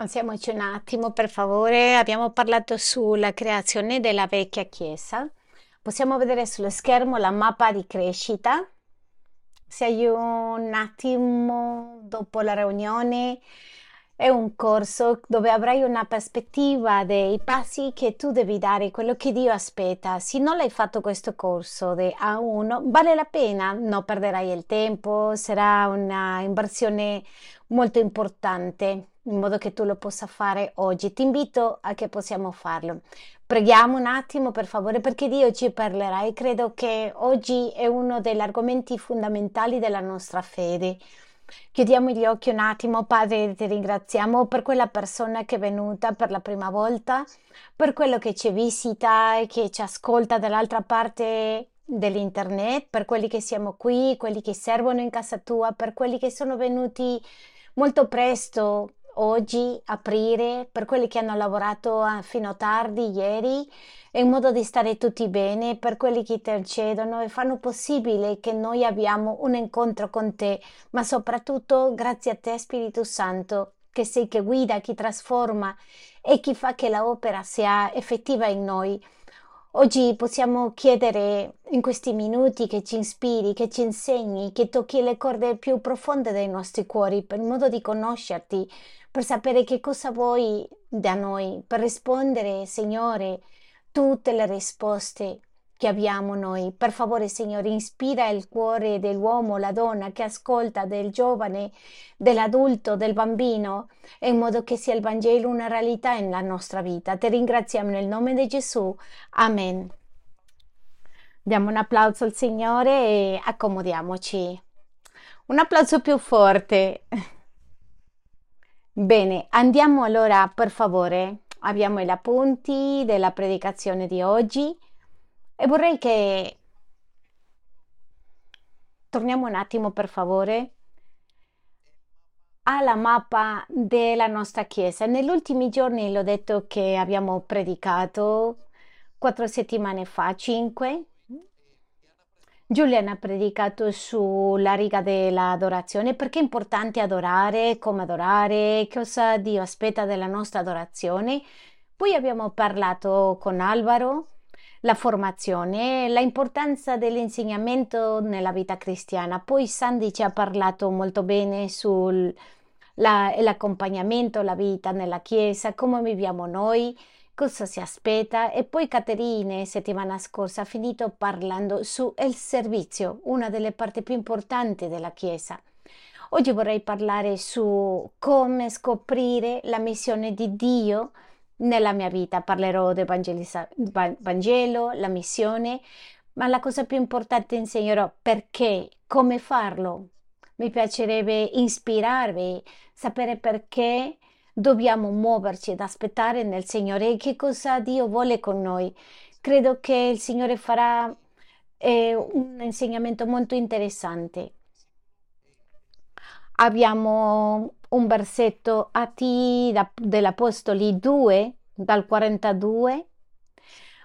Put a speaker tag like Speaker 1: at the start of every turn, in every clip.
Speaker 1: Alziamoci un attimo, per favore. Abbiamo parlato sulla creazione della vecchia chiesa. Possiamo vedere sullo schermo la mappa di crescita. Se hai un attimo dopo la riunione, è un corso dove avrai una prospettiva dei passi che tu devi dare, quello che Dio aspetta. Se non l'hai fatto questo corso di A1, vale la pena, non perderai il tempo, sarà una inversione molto importante in modo che tu lo possa fare oggi. Ti invito a che possiamo farlo. Preghiamo un attimo per favore perché Dio ci parlerà e credo che oggi è uno degli argomenti fondamentali della nostra fede. Chiudiamo gli occhi un attimo, Padre, ti ringraziamo per quella persona che è venuta per la prima volta, per quello che ci visita e che ci ascolta dall'altra parte dell'internet, per quelli che siamo qui, quelli che servono in casa tua, per quelli che sono venuti molto presto oggi aprire per quelli che hanno lavorato ah, fino a tardi ieri in modo di stare tutti bene, per quelli che intercedono e fanno possibile che noi abbiamo un incontro con te, ma soprattutto grazie a te Spirito Santo, che sei che guida, chi trasforma e chi fa che l'opera sia effettiva in noi. Oggi possiamo chiedere in questi minuti che ci ispiri, che ci insegni, che tocchi le corde più profonde dei nostri cuori per modo di conoscerti, per sapere che cosa vuoi da noi, per rispondere, Signore, tutte le risposte che abbiamo noi. Per favore, Signore, ispira il cuore dell'uomo, la donna che ascolta, del giovane, dell'adulto, del bambino, in modo che sia il Vangelo una realtà nella nostra vita. Ti ringraziamo nel nome di Gesù. Amen. Diamo un applauso al Signore e accomodiamoci. Un applauso più forte. Bene, andiamo allora per favore. Abbiamo gli appunti della predicazione di oggi e vorrei che torniamo un attimo per favore alla mappa della nostra chiesa. Negli ultimi giorni l'ho detto che abbiamo predicato quattro settimane fa, cinque, Giuliana ha predicato sulla riga dell'adorazione, perché è importante adorare, come adorare, cosa Dio aspetta della nostra adorazione. Poi abbiamo parlato con Alvaro, la formazione, l'importanza dell'insegnamento nella vita cristiana. Poi Sandy ci ha parlato molto bene sull'accompagnamento, la vita nella Chiesa, come viviamo noi cosa si aspetta e poi Caterine settimana scorsa ha finito parlando sul servizio, una delle parti più importanti della Chiesa. Oggi vorrei parlare su come scoprire la missione di Dio nella mia vita. Parlerò del Vangelo, la missione, ma la cosa più importante insegnerò perché, come farlo. Mi piacerebbe ispirarvi, sapere perché dobbiamo muoverci ed aspettare nel Signore che cosa Dio vuole con noi. Credo che il Signore farà eh, un insegnamento molto interessante. Abbiamo un versetto a T dell'Apostoli 2, dal 42.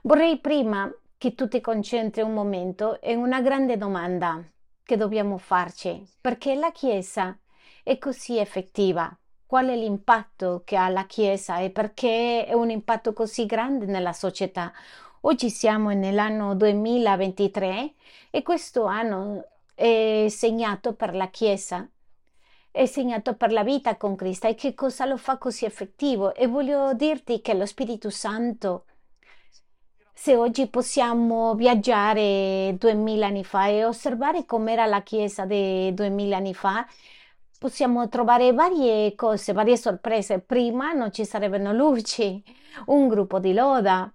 Speaker 1: Vorrei prima che tu ti concentri un momento in una grande domanda che dobbiamo farci, perché la Chiesa è così effettiva qual è l'impatto che ha la Chiesa e perché è un impatto così grande nella società. Oggi siamo nell'anno 2023 e questo anno è segnato per la Chiesa, è segnato per la vita con Cristo e che cosa lo fa così effettivo. E voglio dirti che lo Spirito Santo, se oggi possiamo viaggiare duemila anni fa e osservare com'era la Chiesa di duemila anni fa, possiamo trovare varie cose, varie sorprese. Prima non ci sarebbero luci, un gruppo di loda,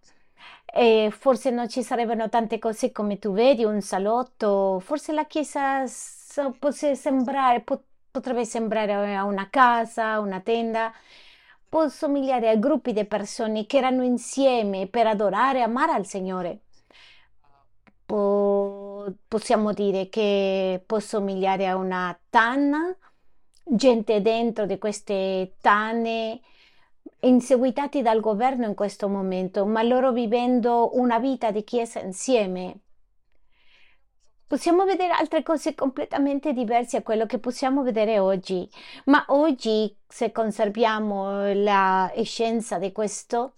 Speaker 1: e forse non ci sarebbero tante cose come tu vedi, un salotto, forse la chiesa sembrare, potrebbe sembrare una casa, una tenda, può somigliare a gruppi di persone che erano insieme per adorare e amare al Signore. possiamo dire che può somigliare a una tanna gente dentro di queste tane inseguitati dal governo in questo momento, ma loro vivendo una vita di chiesa insieme. Possiamo vedere altre cose completamente diverse a quello che possiamo vedere oggi, ma oggi se conserviamo la scienza di questo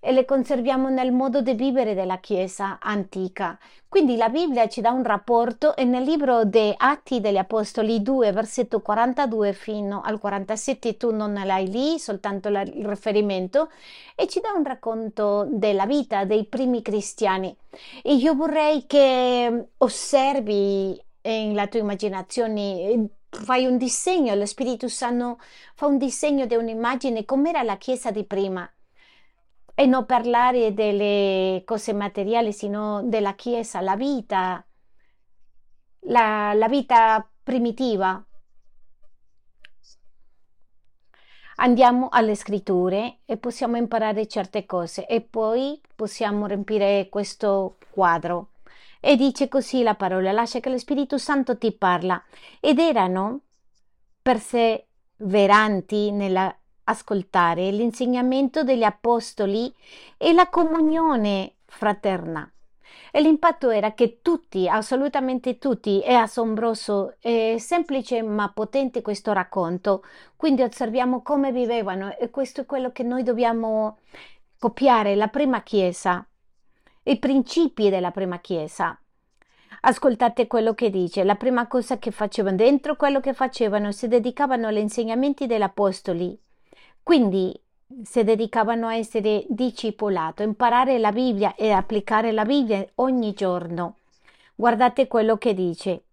Speaker 1: e le conserviamo nel modo di vivere della Chiesa antica. Quindi la Bibbia ci dà un rapporto e nel libro dei Atti degli Apostoli 2, versetto 42 fino al 47, tu non l'hai lì, soltanto la, il riferimento, e ci dà un racconto della vita dei primi cristiani. E io vorrei che osservi nella tua immaginazione fai un disegno, lo Spirito Santo fa un disegno di un'immagine com'era la Chiesa di prima e non parlare delle cose materiali, sino della Chiesa, la vita, la, la vita primitiva. Andiamo alle scritture e possiamo imparare certe cose e poi possiamo riempire questo quadro. E dice così la parola, lascia che lo Spirito Santo ti parla. Ed erano perseveranti nella ascoltare l'insegnamento degli apostoli e la comunione fraterna. E l'impatto era che tutti, assolutamente tutti, è assombroso, è semplice ma potente questo racconto. Quindi osserviamo come vivevano e questo è quello che noi dobbiamo copiare, la prima chiesa, i principi della prima chiesa. Ascoltate quello che dice. La prima cosa che facevano dentro quello che facevano si dedicavano agli insegnamenti degli apostoli quindi si dedicavano a essere discepolato, imparare la Bibbia e applicare la Bibbia ogni giorno. Guardate quello che dice.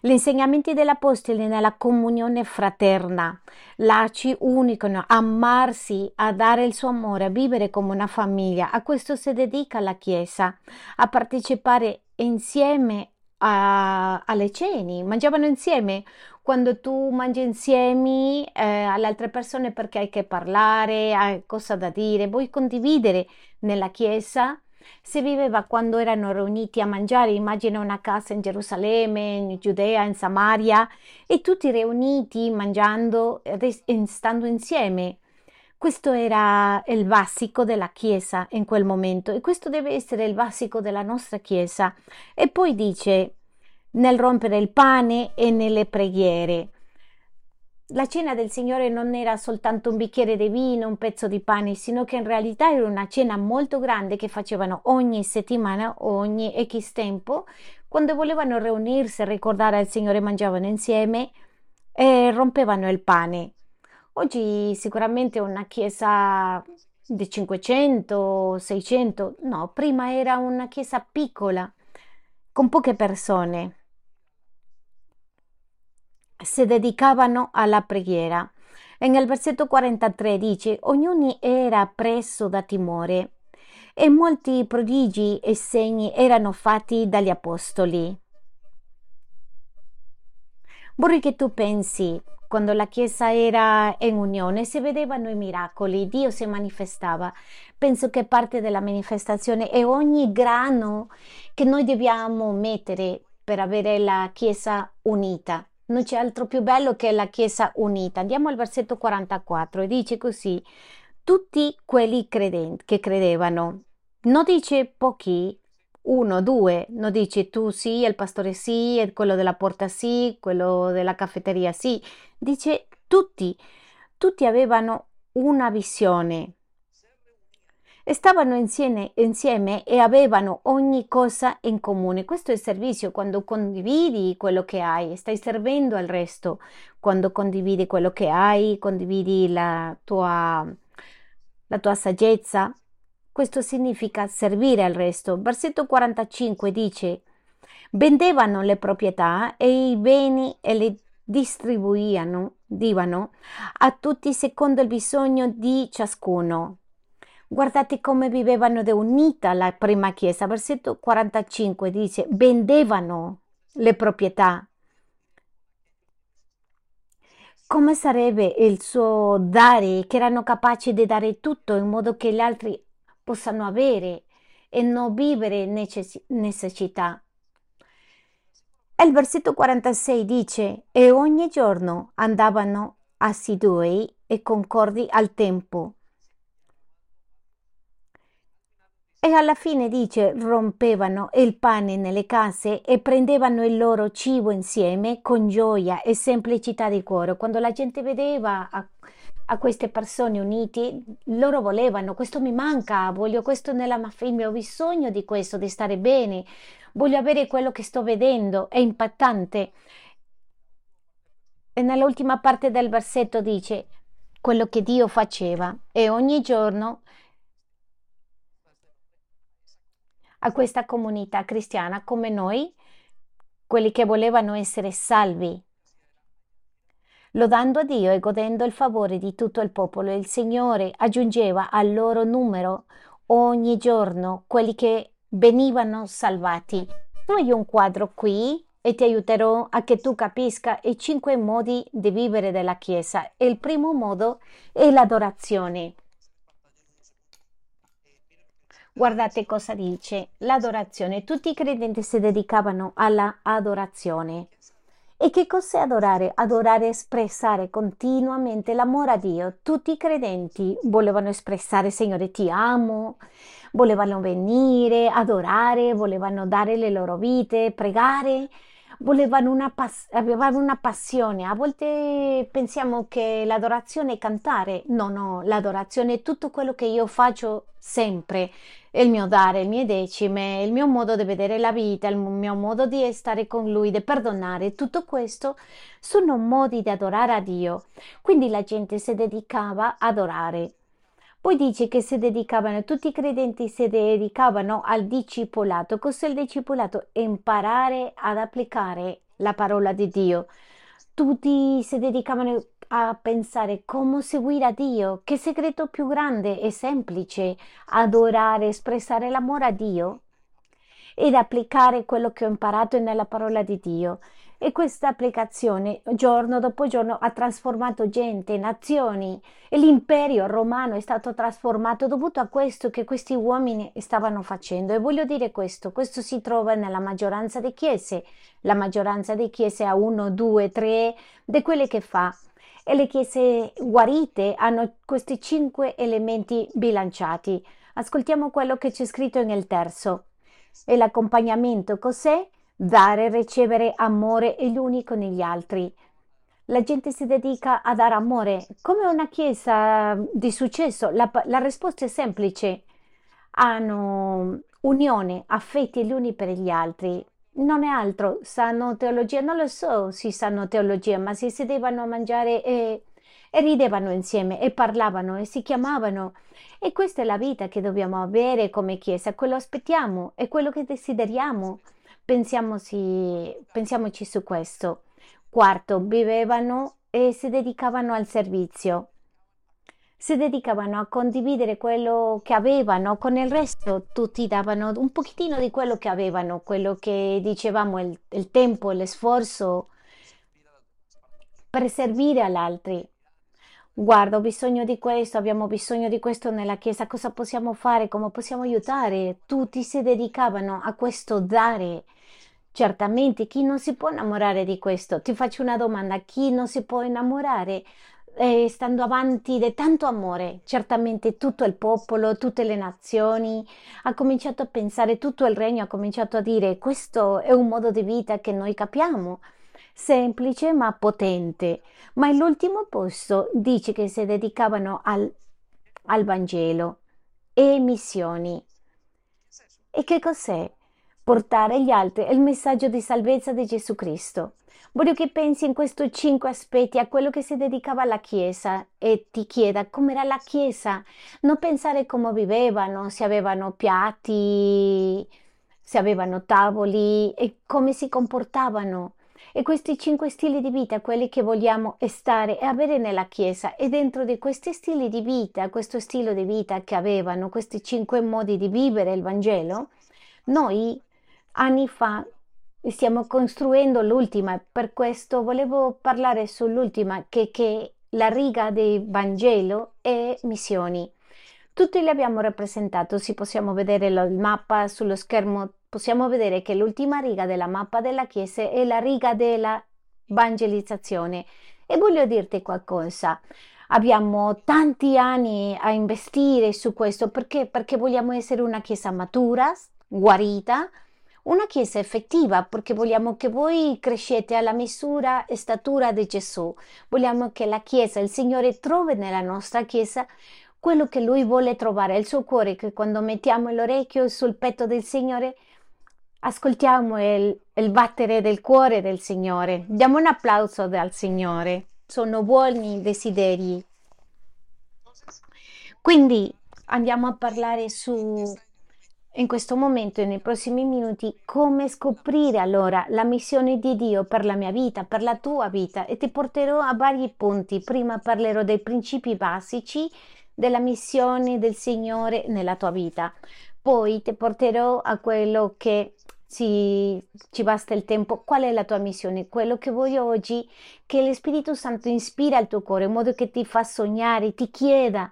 Speaker 1: Gli insegnamenti dell'Apostolo nella comunione fraterna, l'aci unico, amarsi, a dare il suo amore, a vivere come una famiglia. A questo si dedica la Chiesa, a partecipare insieme a, alle ceni, mangiavano insieme. Quando tu mangi insieme eh, alle altre persone perché hai che parlare, hai cosa da dire, vuoi condividere nella chiesa. Si viveva quando erano riuniti a mangiare, immagina una casa in Gerusalemme, in Giudea, in Samaria, e tutti riuniti mangiando e stando insieme. Questo era il basico della Chiesa in quel momento e questo deve essere il basico della nostra Chiesa. E poi dice nel rompere il pane e nelle preghiere. La cena del Signore non era soltanto un bicchiere di vino, un pezzo di pane, sino che in realtà era una cena molto grande che facevano ogni settimana, ogni X tempo, quando volevano riunirsi ricordare al Signore mangiavano insieme e rompevano il pane. Oggi sicuramente una chiesa di 500, 600, no, prima era una chiesa piccola, con poche persone. Si dedicavano alla preghiera. E nel versetto 43 dice, ognuno era preso da timore e molti prodigi e segni erano fatti dagli apostoli. Vorrei che tu pensi quando la Chiesa era in unione si vedevano i miracoli, Dio si manifestava. Penso che parte della manifestazione è ogni grano che noi dobbiamo mettere per avere la Chiesa unita. Non c'è altro più bello che la Chiesa unita. Andiamo al versetto 44 e dice così, tutti quelli credenti, che credevano, non dice pochi, uno, due, non dice tu sì, il pastore sì, quello della porta sì, quello della caffetteria sì, dice tutti, tutti avevano una visione. Stavano insieme, insieme e avevano ogni cosa in comune. Questo è il servizio, quando condividi quello che hai, stai servendo al resto. Quando condividi quello che hai, condividi la tua, la tua saggezza, questo significa servire al resto. Versetto 45 dice, vendevano le proprietà e i beni e le distribuivano divano, a tutti secondo il bisogno di ciascuno. Guardate come vivevano de unita la prima chiesa. Versetto 45 dice, vendevano le proprietà. Come sarebbe il suo dare, che erano capaci di dare tutto in modo che gli altri possano avere e non vivere necess- necessità. Il versetto 46 dice, e ogni giorno andavano assidui e concordi al tempo. E alla fine dice rompevano il pane nelle case e prendevano il loro cibo insieme con gioia e semplicità di cuore. Quando la gente vedeva a, a queste persone unite, loro volevano, questo mi manca, voglio questo nella mia famiglia, ho bisogno di questo, di stare bene, voglio avere quello che sto vedendo, è impattante. E nell'ultima parte del versetto dice quello che Dio faceva e ogni giorno a questa comunità cristiana come noi, quelli che volevano essere salvi, lodando Dio e godendo il favore di tutto il popolo. Il Signore aggiungeva al loro numero ogni giorno quelli che venivano salvati. Hai un quadro qui e ti aiuterò a che tu capisca i cinque modi di vivere della Chiesa. Il primo modo è l'adorazione. Guardate cosa dice l'adorazione. Tutti i credenti si dedicavano alla adorazione. E che cos'è adorare? Adorare è espressare continuamente l'amore a Dio. Tutti i credenti volevano espressare Signore ti amo, volevano venire, adorare, volevano dare le loro vite, pregare volevano una pass- avevano una passione. A volte pensiamo che l'adorazione è cantare. No, no, l'adorazione è tutto quello che io faccio sempre. Il mio dare, le mie decime, il mio modo di vedere la vita, il mio modo di stare con Lui, di perdonare, tutto questo sono modi di adorare a Dio. Quindi la gente si dedicava ad adorare. Poi dice che si dedicavano, tutti i credenti si dedicavano al discepolato. Cos'è il discepolato? Imparare ad applicare la parola di Dio. Tutti si dedicavano a pensare come seguire a Dio, che segreto più grande e semplice, adorare, espressare l'amore a Dio ed applicare quello che ho imparato nella parola di Dio. E questa applicazione giorno dopo giorno ha trasformato gente, nazioni e l'impero romano è stato trasformato dovuto a questo che questi uomini stavano facendo. E voglio dire questo, questo si trova nella maggioranza delle chiese, la maggioranza delle chiese ha uno, due, tre di quelle che fa. E le chiese guarite hanno questi cinque elementi bilanciati. Ascoltiamo quello che c'è scritto nel terzo. E l'accompagnamento cos'è? Dare e ricevere amore gli uni con gli altri. La gente si dedica a dare amore. Come una chiesa di successo, la, la risposta è semplice. Hanno unione, affetti gli uni per gli altri. Non è altro, sanno teologia, non lo so se sanno teologia, ma si sedevano a mangiare e, e ridevano insieme e parlavano e si chiamavano. E questa è la vita che dobbiamo avere come Chiesa, quello aspettiamo, è quello che desideriamo. Pensiamoci, pensiamoci su questo. Quarto, vivevano e si dedicavano al servizio. Si dedicavano a condividere quello che avevano con il resto, tutti davano un pochettino di quello che avevano, quello che dicevamo, il, il tempo, l'esforzo per servire agli altri. Guarda, ho bisogno di questo, abbiamo bisogno di questo nella Chiesa, cosa possiamo fare, come possiamo aiutare? Tutti si dedicavano a questo dare. Certamente, chi non si può innamorare di questo? Ti faccio una domanda, chi non si può innamorare eh, stando avanti di tanto amore? Certamente tutto il popolo, tutte le nazioni, ha cominciato a pensare, tutto il regno ha cominciato a dire questo è un modo di vita che noi capiamo semplice ma potente. Ma all'ultimo posto dice che si dedicavano al, al Vangelo e missioni. E che cos'è? Portare agli altri il messaggio di salvezza di Gesù Cristo. Voglio che pensi in questi cinque aspetti a quello che si dedicava alla Chiesa e ti chieda com'era la Chiesa. Non pensare come vivevano, se avevano piatti, se avevano tavoli e come si comportavano. E questi cinque stili di vita, quelli che vogliamo stare e avere nella Chiesa, e dentro di questi stili di vita, questo stile di vita che avevano, questi cinque modi di vivere il Vangelo, noi anni fa stiamo costruendo l'ultima, per questo volevo parlare sull'ultima, che, che la riga del Vangelo è missioni. Tutti li abbiamo rappresentato, si possiamo vedere il mappa sullo schermo possiamo vedere che l'ultima riga della mappa della Chiesa è la riga della evangelizzazione. E voglio dirti qualcosa. Abbiamo tanti anni a investire su questo perché? Perché vogliamo essere una chiesa matura, guarita, una chiesa effettiva perché vogliamo che voi crescete alla misura e statura di Gesù. Vogliamo che la chiesa, il Signore trovi nella nostra chiesa quello che Lui vuole trovare, il suo cuore, che quando mettiamo l'orecchio sul petto del Signore ascoltiamo il, il battere del cuore del Signore. Diamo un applauso al Signore. Sono buoni desideri. Quindi andiamo a parlare su in questo momento e nei prossimi minuti come scoprire allora la missione di Dio per la mia vita, per la tua vita e ti porterò a vari punti. Prima parlerò dei principi basici della missione del Signore nella tua vita. Poi ti porterò a quello che ci, ci basta il tempo. Qual è la tua missione? Quello che voglio oggi che lo Spirito Santo ispira il tuo cuore in modo che ti fa sognare, ti chieda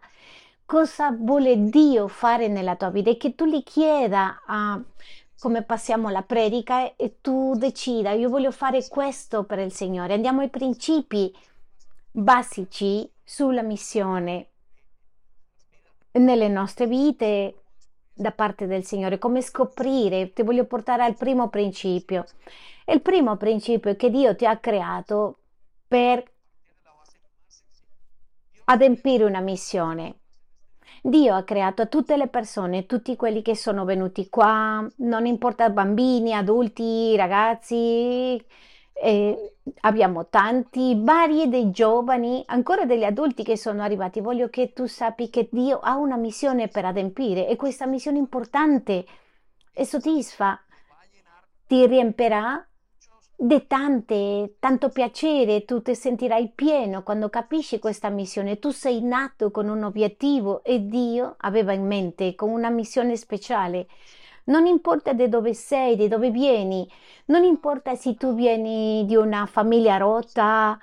Speaker 1: cosa vuole Dio fare nella tua vita e che tu gli chieda a come passiamo la predica e tu decida io voglio fare questo per il Signore. Andiamo ai principi basici sulla missione nelle nostre vite da parte del Signore, come scoprire, ti voglio portare al primo principio. Il primo principio è che Dio ti ha creato per adempiere una missione. Dio ha creato tutte le persone, tutti quelli che sono venuti qua, non importa bambini, adulti, ragazzi, eh, abbiamo tanti, vari dei giovani, ancora degli adulti che sono arrivati. Voglio che tu sappi che Dio ha una missione per adempiere e questa missione importante e soddisfa, ti riempirà di tanto piacere, tu ti sentirai pieno quando capisci questa missione. Tu sei nato con un obiettivo e Dio aveva in mente con una missione speciale. Non importa di dove sei, di dove vieni, non importa se tu vieni di una famiglia rotta,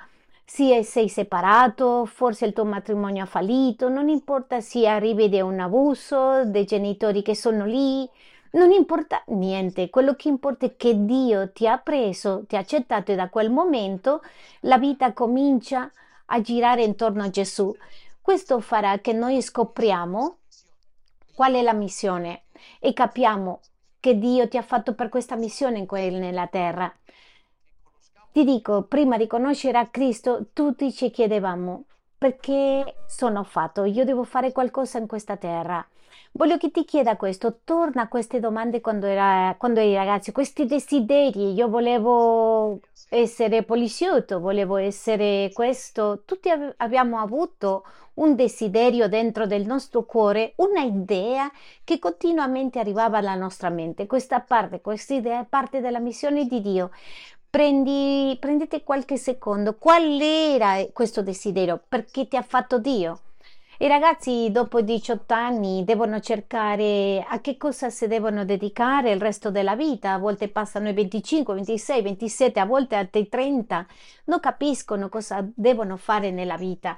Speaker 1: se sei separato, forse il tuo matrimonio ha fallito, non importa se arrivi da un abuso, dei genitori che sono lì, non importa niente, quello che importa è che Dio ti ha preso, ti ha accettato e da quel momento la vita comincia a girare intorno a Gesù. Questo farà che noi scopriamo qual è la missione e capiamo che Dio ti ha fatto per questa missione nella terra. Ti dico, prima di conoscere a Cristo, tutti ci chiedevamo perché sono fatto, io devo fare qualcosa in questa terra. Voglio che ti chieda questo, torna a queste domande quando, era, quando eri ragazzo, questi desideri, io volevo essere poliziotto, volevo essere questo, tutti abbiamo avuto un desiderio dentro del nostro cuore, una idea che continuamente arrivava alla nostra mente. Questa parte, questa idea è parte della missione di Dio. Prendi, prendete qualche secondo, qual era questo desiderio? Perché ti ha fatto Dio? I ragazzi dopo 18 anni devono cercare a che cosa si devono dedicare il resto della vita, a volte passano i 25, 26, 27, a volte altri 30, non capiscono cosa devono fare nella vita.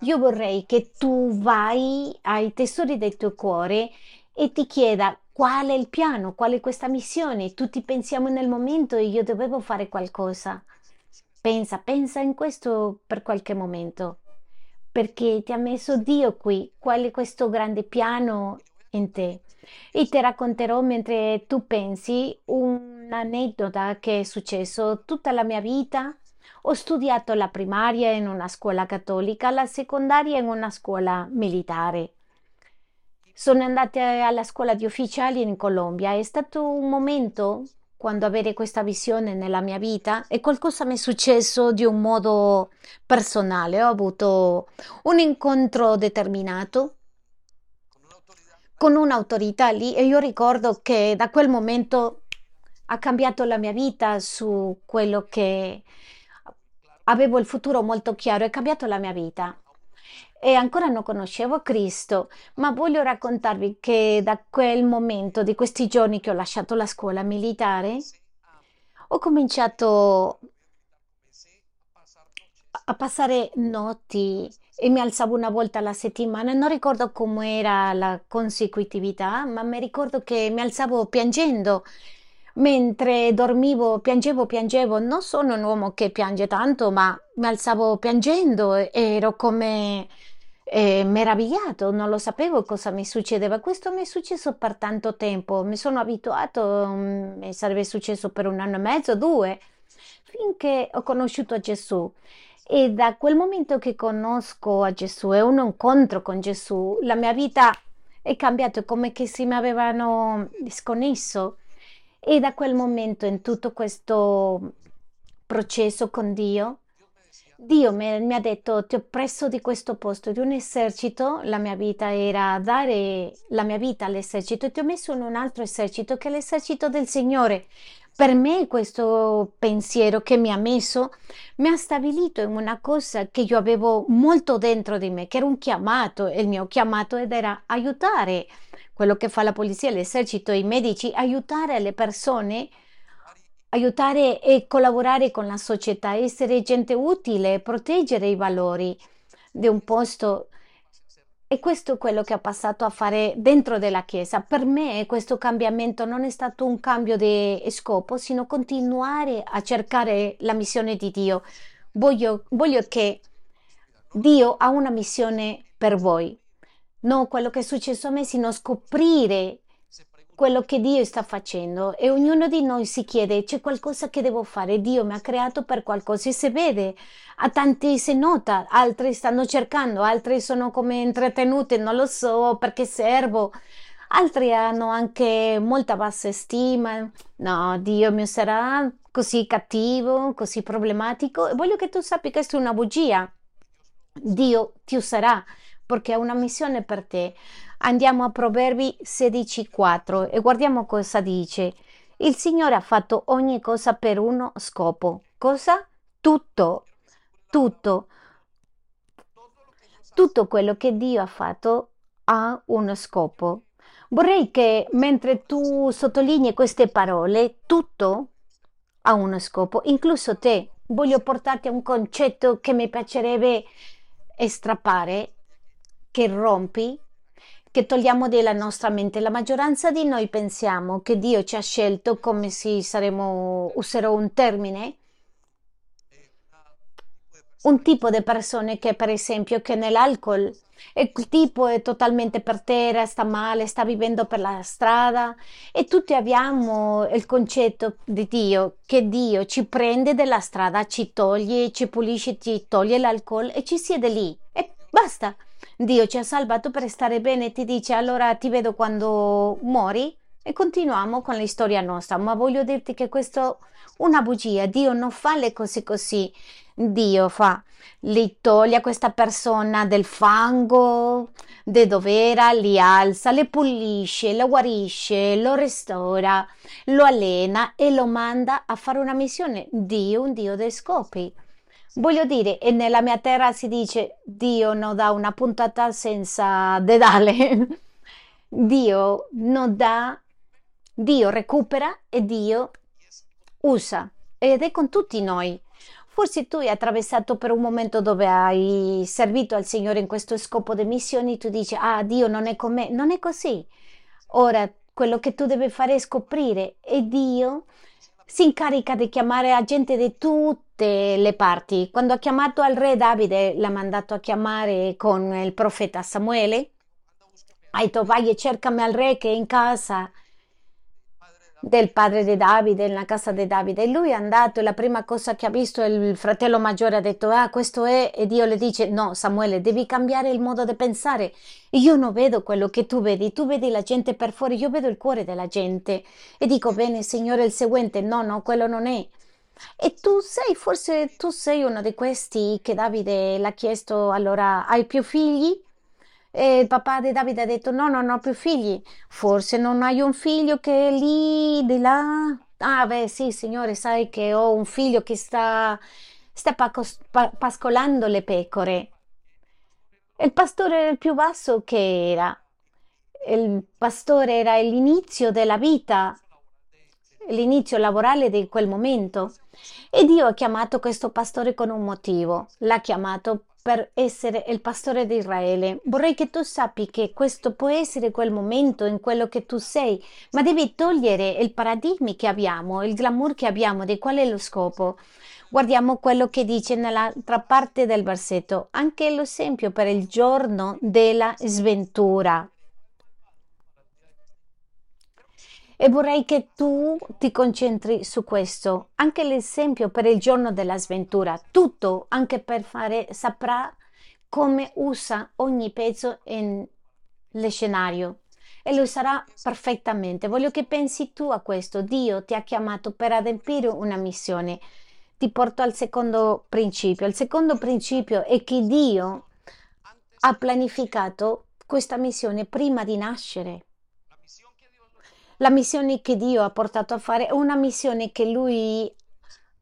Speaker 1: Io vorrei che tu vai ai tesori del tuo cuore e ti chieda qual è il piano, qual è questa missione. Tutti pensiamo nel momento e io dovevo fare qualcosa. Pensa, pensa in questo per qualche momento perché ti ha messo Dio qui, qual è questo grande piano in te. E ti racconterò mentre tu pensi un'aneddota che è successo tutta la mia vita. Ho studiato la primaria in una scuola cattolica, la secondaria in una scuola militare. Sono andata alla scuola di ufficiali in Colombia. È stato un momento quando avere questa visione nella mia vita e qualcosa mi è successo di un modo personale. Ho avuto un incontro determinato con un'autorità lì e io ricordo che da quel momento ha cambiato la mia vita su quello che avevo il futuro molto chiaro, è cambiato la mia vita e ancora non conoscevo Cristo, ma voglio raccontarvi che da quel momento, di questi giorni che ho lasciato la scuola militare, ho cominciato a passare notti e mi alzavo una volta alla settimana. Non ricordo com'era la consecutività, ma mi ricordo che mi alzavo piangendo Mentre dormivo, piangevo, piangevo. Non sono un uomo che piange tanto, ma mi alzavo piangendo ero come eh, meravigliato, non lo sapevo cosa mi succedeva. Questo mi è successo per tanto tempo, mi sono abituato, mm, mi sarebbe successo per un anno e mezzo, due, finché ho conosciuto Gesù. E da quel momento che conosco a Gesù e un incontro con Gesù, la mia vita è cambiata, come che si mi avevano disconnesso. E da quel momento, in tutto questo processo con Dio, Dio mi, mi ha detto, ti ho preso di questo posto, di un esercito, la mia vita era dare la mia vita all'esercito e ti ho messo in un altro esercito che è l'esercito del Signore. Per me questo pensiero che mi ha messo mi ha stabilito in una cosa che io avevo molto dentro di me, che era un chiamato, il mio chiamato ed era aiutare quello che fa la polizia, l'esercito, i medici, aiutare le persone, aiutare e collaborare con la società, essere gente utile, proteggere i valori di un posto e questo è quello che ha passato a fare dentro della Chiesa. Per me questo cambiamento non è stato un cambio di scopo, sino continuare a cercare la missione di Dio. Voglio, voglio che Dio ha una missione per voi. Non quello che è successo a me, sino scoprire quello che Dio sta facendo e ognuno di noi si chiede c'è qualcosa che devo fare, Dio mi ha creato per qualcosa. E si vede, a tanti si nota, altri stanno cercando, altri sono come intrattenuti, non lo so perché servo, altri hanno anche molta bassa stima, no, Dio mi sarà così cattivo, così problematico. E voglio che tu sappi che è una bugia, Dio ti userà perché ha una missione per te. Andiamo a Proverbi 16:4 e guardiamo cosa dice. Il Signore ha fatto ogni cosa per uno scopo. Cosa? Tutto, tutto. Tutto quello che Dio ha fatto ha uno scopo. Vorrei che mentre tu sottolinei queste parole, tutto ha uno scopo, incluso te. Voglio portarti a un concetto che mi piacerebbe strappare, che rompi che togliamo della nostra mente. La maggioranza di noi pensiamo che Dio ci ha scelto come se saremo, userò un termine, un tipo di persone che per esempio che nell'alcol il tipo è totalmente per terra, sta male, sta vivendo per la strada e tutti abbiamo il concetto di Dio, che Dio ci prende dalla strada, ci toglie, ci pulisce, ci toglie l'alcol e ci siede lì e basta. Dio ci ha salvato per stare bene, ti dice allora ti vedo quando muori e continuiamo con la storia nostra, ma voglio dirti che questo è una bugia, Dio non fa le cose così, Dio fa, li toglie questa persona del fango, di dove era, li alza, le pulisce, lo guarisce, lo restaura, lo allena e lo manda a fare una missione. Dio, un Dio dei scopi. Voglio dire, e nella mia terra si dice Dio non dà una puntata senza dedale. Dio non dà, Dio recupera e Dio usa. Ed è con tutti noi. Forse tu hai attraversato per un momento dove hai servito al Signore in questo scopo di missioni, tu dici, ah, Dio non è con me. Non è così. Ora, quello che tu devi fare è scoprire e Dio si incarica di chiamare a gente di tutte le parti. Quando ha chiamato al re Davide, l'ha mandato a chiamare con il profeta Samuele. Ha detto vai e cercami al re che è in casa del padre di Davide, nella casa di Davide. E lui è andato e la prima cosa che ha visto il fratello maggiore ha detto, ah, questo è, e Dio le dice, no, Samuele, devi cambiare il modo di pensare. Io non vedo quello che tu vedi, tu vedi la gente per fuori, io vedo il cuore della gente. E dico, bene, Signore, il seguente, no, no, quello non è. E tu sei, forse tu sei uno di questi che Davide l'ha chiesto, allora, hai più figli? E il papà di Davide ha detto: No, non ho più figli. Forse non hai un figlio che è lì di là. Ah, beh, sì, signore, sai che ho un figlio che sta, sta pacos- pa- pascolando le pecore. Il pastore era il più basso che era. Il pastore era l'inizio della vita, l'inizio lavorale di quel momento. E Dio ha chiamato questo pastore con un motivo. L'ha chiamato per essere il pastore di Israele. Vorrei che tu sappi che questo può essere quel momento in quello che tu sei, ma devi togliere il paradigma che abbiamo, il glamour che abbiamo, di qual è lo scopo. Guardiamo quello che dice nell'altra parte del versetto, anche l'esempio per il giorno della sventura. E vorrei che tu ti concentri su questo, anche l'esempio per il giorno della sventura, tutto anche per fare, saprà come usa ogni pezzo nell'scenario e lo userà perfettamente. Voglio che pensi tu a questo. Dio ti ha chiamato per adempiere una missione. Ti porto al secondo principio. Il secondo principio è che Dio ha pianificato questa missione prima di nascere. La missione che Dio ha portato a fare è una missione che Lui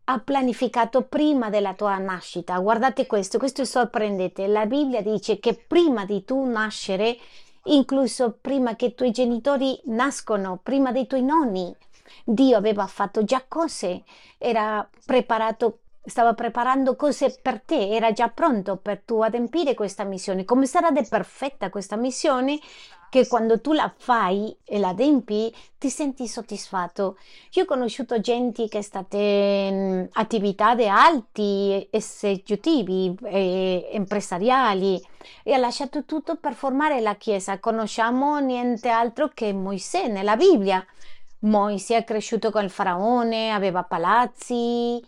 Speaker 1: ha pianificato prima della tua nascita. Guardate questo, questo è sorprendente. La Bibbia dice che prima di tu nascere, incluso prima che i tuoi genitori nascono, prima dei tuoi nonni, Dio aveva fatto già cose, era preparato stava preparando cose per te, era già pronto per tu adempiere questa missione. Come sarà perfetta questa missione? Che quando tu la fai e la adempi ti senti soddisfatto. Io ho conosciuto gente che è stata in attività di alti esecutivi, eh, empresariali e ha lasciato tutto per formare la Chiesa. Conosciamo niente altro che Mosè nella Bibbia. Mosè è cresciuto con il faraone, aveva palazzi,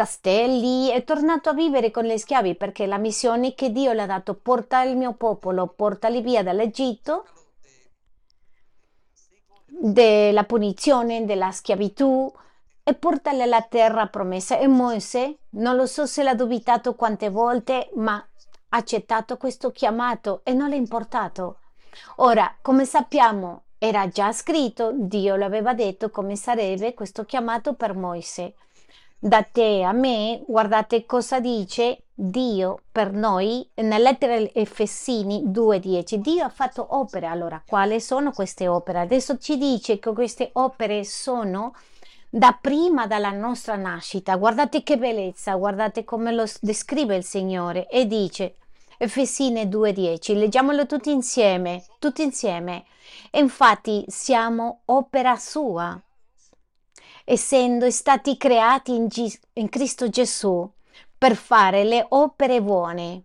Speaker 1: castelli, è tornato a vivere con gli schiavi perché la missione che Dio le ha dato, porta il mio popolo, portali via dall'Egitto, della punizione, della schiavitù e portali alla terra promessa. E Mosè, non lo so se l'ha dubitato quante volte, ma ha accettato questo chiamato e non l'ha importato. Ora, come sappiamo, era già scritto, Dio l'aveva detto come sarebbe questo chiamato per Mosè da te a me, guardate cosa dice Dio per noi nella lettera Efessini 2.10. Dio ha fatto opere, allora quali sono queste opere? Adesso ci dice che queste opere sono da prima dalla nostra nascita. Guardate che bellezza, guardate come lo descrive il Signore e dice Efesine 2.10, leggiamolo tutti insieme, tutti insieme. infatti siamo opera sua essendo stati creati in, G- in Cristo Gesù per fare le opere buone.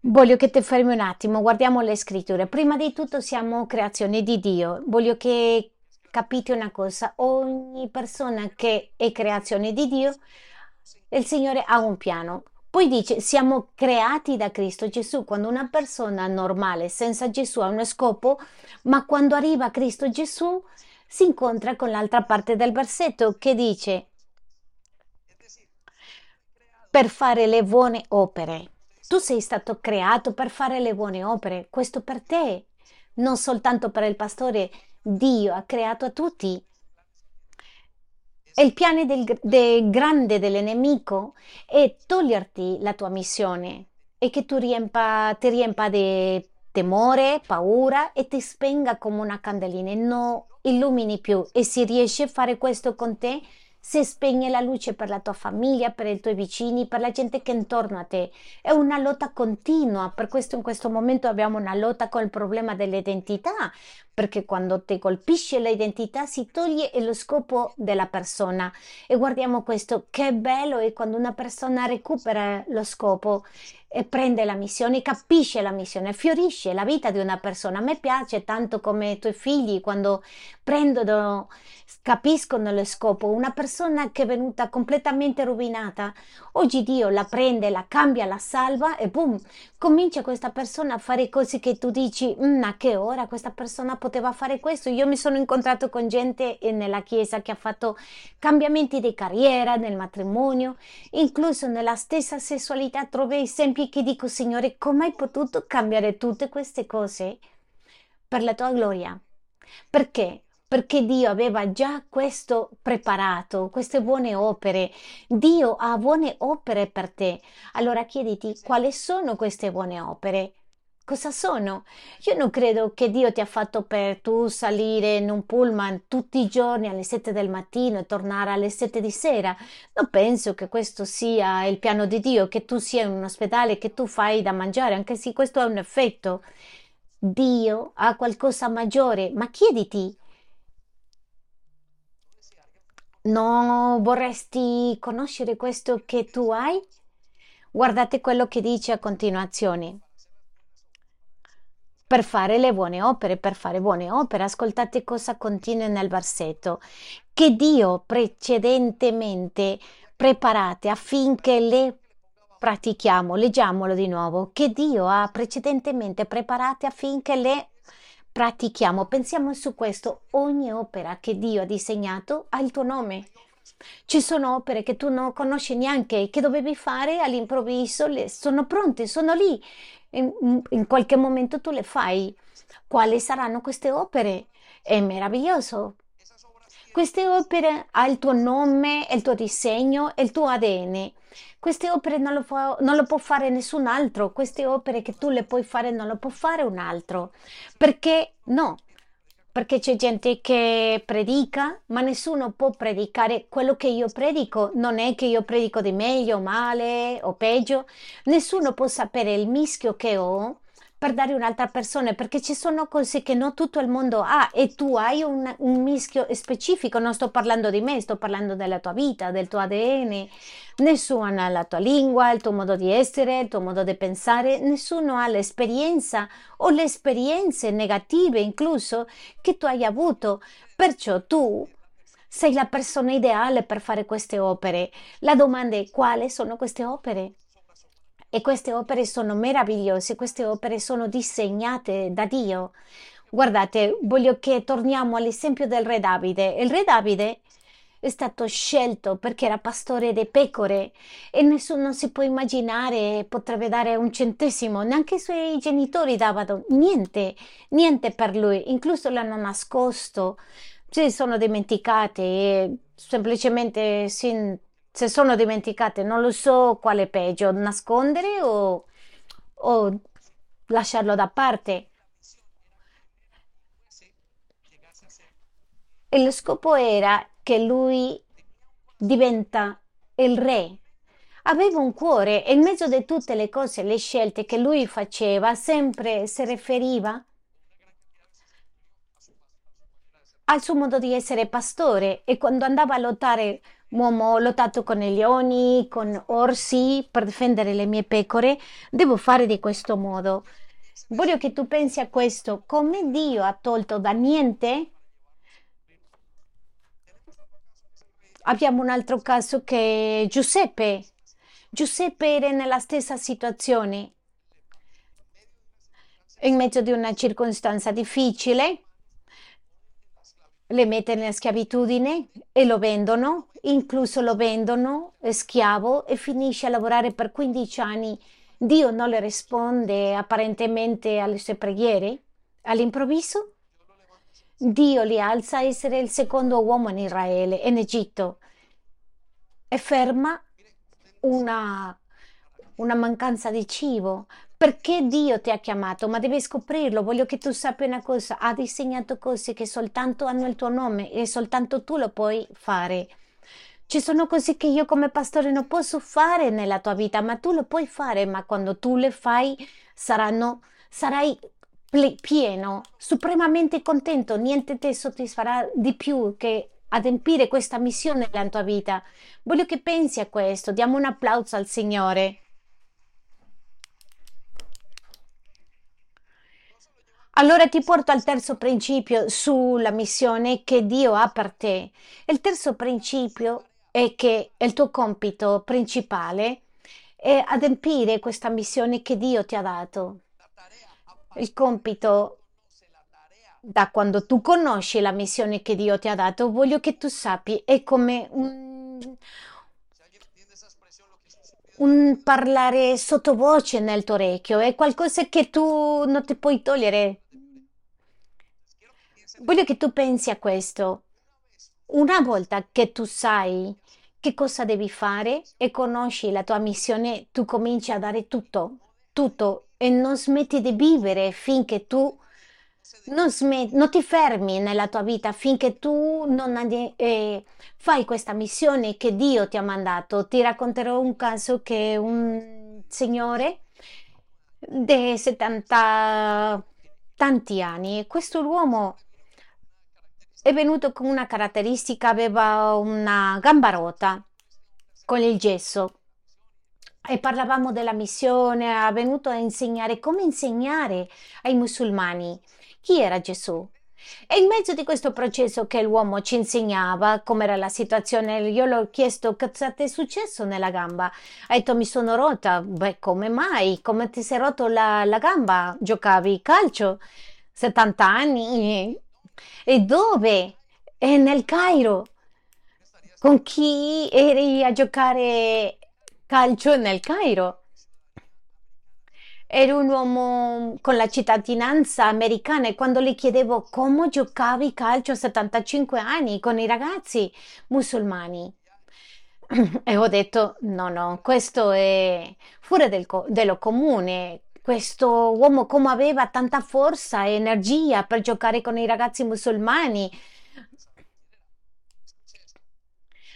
Speaker 1: Voglio che ti fermi un attimo, guardiamo le scritture. Prima di tutto siamo creazione di Dio. Voglio che capite una cosa, ogni persona che è creazione di Dio, il Signore ha un piano. Poi dice, siamo creati da Cristo Gesù. Quando una persona normale, senza Gesù, ha uno scopo, ma quando arriva Cristo Gesù, si incontra con l'altra parte del versetto che dice per fare le buone opere. Tu sei stato creato per fare le buone opere, questo per te, non soltanto per il pastore. Dio ha creato a tutti. E il piano del, del grande dell'nemico è toglierti la tua missione e che tu riempa, ti riempa di temore, paura e ti spenga come una candelina e non illumini più. E se riesci a fare questo con te, se spegne la luce per la tua famiglia, per i tuoi vicini, per la gente che è intorno a te. È una lotta continua, per questo in questo momento abbiamo una lotta con il problema dell'identità, perché quando ti colpisce l'identità si toglie lo scopo della persona. E guardiamo questo, che bello è quando una persona recupera lo scopo e prende la missione, capisce la missione, fiorisce la vita di una persona. A me piace tanto come i tuoi figli quando prendono, capiscono lo scopo. Una persona che è venuta completamente rovinata, oggi Dio la prende, la cambia, la salva e boom, comincia questa persona a fare cose che tu dici, mm, a che ora questa persona poteva fare questo? Io mi sono incontrato con gente nella chiesa che ha fatto cambiamenti di carriera, nel matrimonio, incluso nella stessa sessualità trovo esempi esempi che dico, Signore, come hai potuto cambiare tutte queste cose per la tua gloria? Perché? Perché Dio aveva già questo preparato, queste buone opere. Dio ha buone opere per te. Allora chiediti quali sono queste buone opere. Cosa sono? Io non credo che Dio ti ha fatto per tu salire in un pullman tutti i giorni alle 7 del mattino e tornare alle 7 di sera. Non penso che questo sia il piano di Dio, che tu sia in un ospedale, che tu fai da mangiare, anche se questo è un effetto. Dio ha qualcosa maggiore, ma chiediti, non vorresti conoscere questo che tu hai? Guardate quello che dice a continuazione. Per fare le buone opere, per fare buone opere, ascoltate cosa continua nel versetto. Che Dio precedentemente preparate affinché le pratichiamo. Leggiamolo di nuovo. Che Dio ha precedentemente preparate affinché le pratichiamo. Pensiamo su questo. Ogni opera che Dio ha disegnato ha il tuo nome. Ci sono opere che tu non conosci neanche, che dovevi fare all'improvviso, sono pronte, sono lì. In, in qualche momento tu le fai. Quali saranno queste opere? È meraviglioso. Queste opere hanno il tuo nome, il tuo disegno il tuo ADN. Queste opere non lo, può, non lo può fare nessun altro. Queste opere che tu le puoi fare non lo può fare un altro. Perché no? Perché c'è gente che predica, ma nessuno può predicare quello che io predico. Non è che io predico di meglio, male o peggio. Nessuno può sapere il mischio che ho per dare un'altra persona, perché ci sono cose che non tutto il mondo ha e tu hai un, un, mischio specifico, non sto parlando di me, sto parlando della tua vita, del tuo ADN, nessuno ha la tua lingua, il tuo modo di essere, il tuo modo di pensare, nessuno ha l'esperienza o le esperienze negative incluso che tu hai avuto, perciò tu sei la persona ideale per fare queste opere. La domanda è quali sono queste opere? E queste opere sono meravigliose, queste opere sono disegnate da Dio. Guardate, voglio che torniamo all'esempio del re Davide. Il re Davide è stato scelto perché era pastore di pecore e nessuno si può immaginare potrebbe dare un centesimo, neanche i suoi genitori davano niente, niente per lui, incluso l'hanno nascosto, si sono dimenticati e semplicemente sin se sono dimenticate, non lo so quale è peggio, nascondere o, o lasciarlo da parte. E lo scopo era che lui diventa il re. Aveva un cuore e in mezzo di tutte le cose, le scelte che lui faceva, sempre si riferiva al suo modo di essere pastore e quando andava a lottare Uomo, ho lottato con i leoni, con orsi per difendere le mie pecore, devo fare di questo modo. Voglio che tu pensi a questo, come Dio ha tolto da niente. Abbiamo un altro caso che Giuseppe. Giuseppe era nella stessa situazione, in mezzo di una circostanza difficile le mette nella schiavitudine e lo vendono, incluso lo vendono schiavo e finisce a lavorare per 15 anni. Dio non le risponde apparentemente alle sue preghiere. All'improvviso Dio li alza a essere il secondo uomo in Israele, in Egitto, e ferma una, una mancanza di cibo, perché Dio ti ha chiamato, ma devi scoprirlo. Voglio che tu sappia una cosa, ha disegnato cose che soltanto hanno il tuo nome e soltanto tu lo puoi fare. Ci sono cose che io come pastore non posso fare nella tua vita, ma tu lo puoi fare, ma quando tu le fai saranno, sarai pieno, supremamente contento, niente ti soddisfarà di più che adempiere questa missione nella tua vita. Voglio che pensi a questo, diamo un applauso al Signore. Allora ti porto al terzo principio sulla missione che Dio ha per te. Il terzo principio è che il tuo compito principale è adempiere questa missione che Dio ti ha dato. Il compito da quando tu conosci la missione che Dio ti ha dato, voglio che tu sappi, è come un, un parlare sottovoce nel tuo orecchio, è qualcosa che tu non ti puoi togliere Voglio che tu pensi a questo. Una volta che tu sai che cosa devi fare e conosci la tua missione, tu cominci a dare tutto, tutto e non smetti di vivere finché tu non, smet- non ti fermi nella tua vita finché tu non eh, fai questa missione che Dio ti ha mandato. Ti racconterò un caso che un signore di 70 tanti anni questo uomo è venuto con una caratteristica, aveva una gamba rota con il gesso e parlavamo della missione, è venuto a insegnare come insegnare ai musulmani chi era Gesù. E in mezzo di questo processo che l'uomo ci insegnava com'era la situazione, io l'ho chiesto cosa ti è successo nella gamba. Ha detto mi sono rotta. Beh, come mai? Come ti sei rotto la, la gamba? Giocavi calcio? 70 anni? E dove? E nel Cairo. Con chi eri a giocare calcio nel Cairo? Ero un uomo con la cittadinanza americana e quando le chiedevo come giocavi calcio a 75 anni con i ragazzi musulmani. E ho detto: no, no, questo è fuori del co- dello comune. Questo uomo come aveva tanta forza e energia per giocare con i ragazzi musulmani.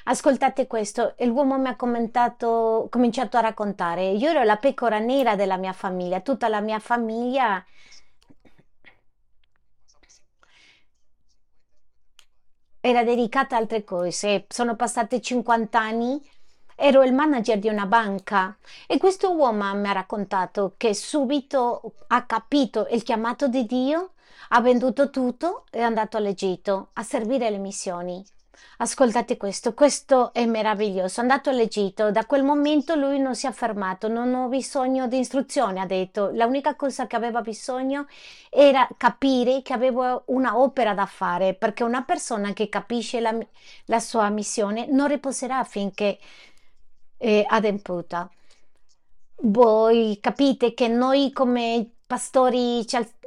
Speaker 1: Ascoltate questo, l'uomo mi ha cominciato a raccontare, io ero la pecora nera della mia famiglia, tutta la mia famiglia era dedicata a altre cose. Sono passati 50 anni, ero il manager di una banca e questo uomo mi ha raccontato che subito ha capito il chiamato di Dio, ha venduto tutto e è andato all'Egitto a servire le missioni. Ascoltate questo, questo è meraviglioso. È andato all'Egitto, da quel momento lui non si è fermato, non ho bisogno di istruzione, ha detto. L'unica cosa che aveva bisogno era capire che avevo una opera da fare, perché una persona che capisce la, la sua missione non riposerà finché è adempiuta. Voi capite che noi come pastori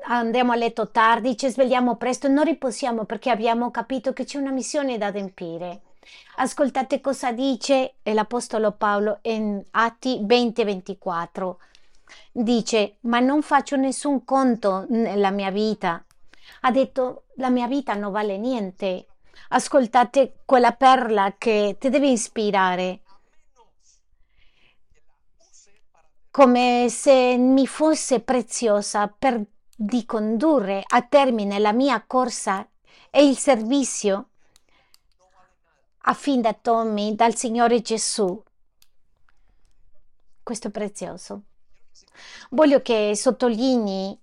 Speaker 1: andiamo a letto tardi, ci svegliamo presto e non riposiamo perché abbiamo capito che c'è una missione da adempiere. Ascoltate cosa dice l'Apostolo Paolo in Atti 20-24. Dice, ma non faccio nessun conto nella mia vita. Ha detto, la mia vita non vale niente. Ascoltate quella perla che ti deve ispirare. Come se mi fosse preziosa per di condurre a termine la mia corsa e il servizio affidatomi dal Signore Gesù. Questo è prezioso. Voglio che sottolinei,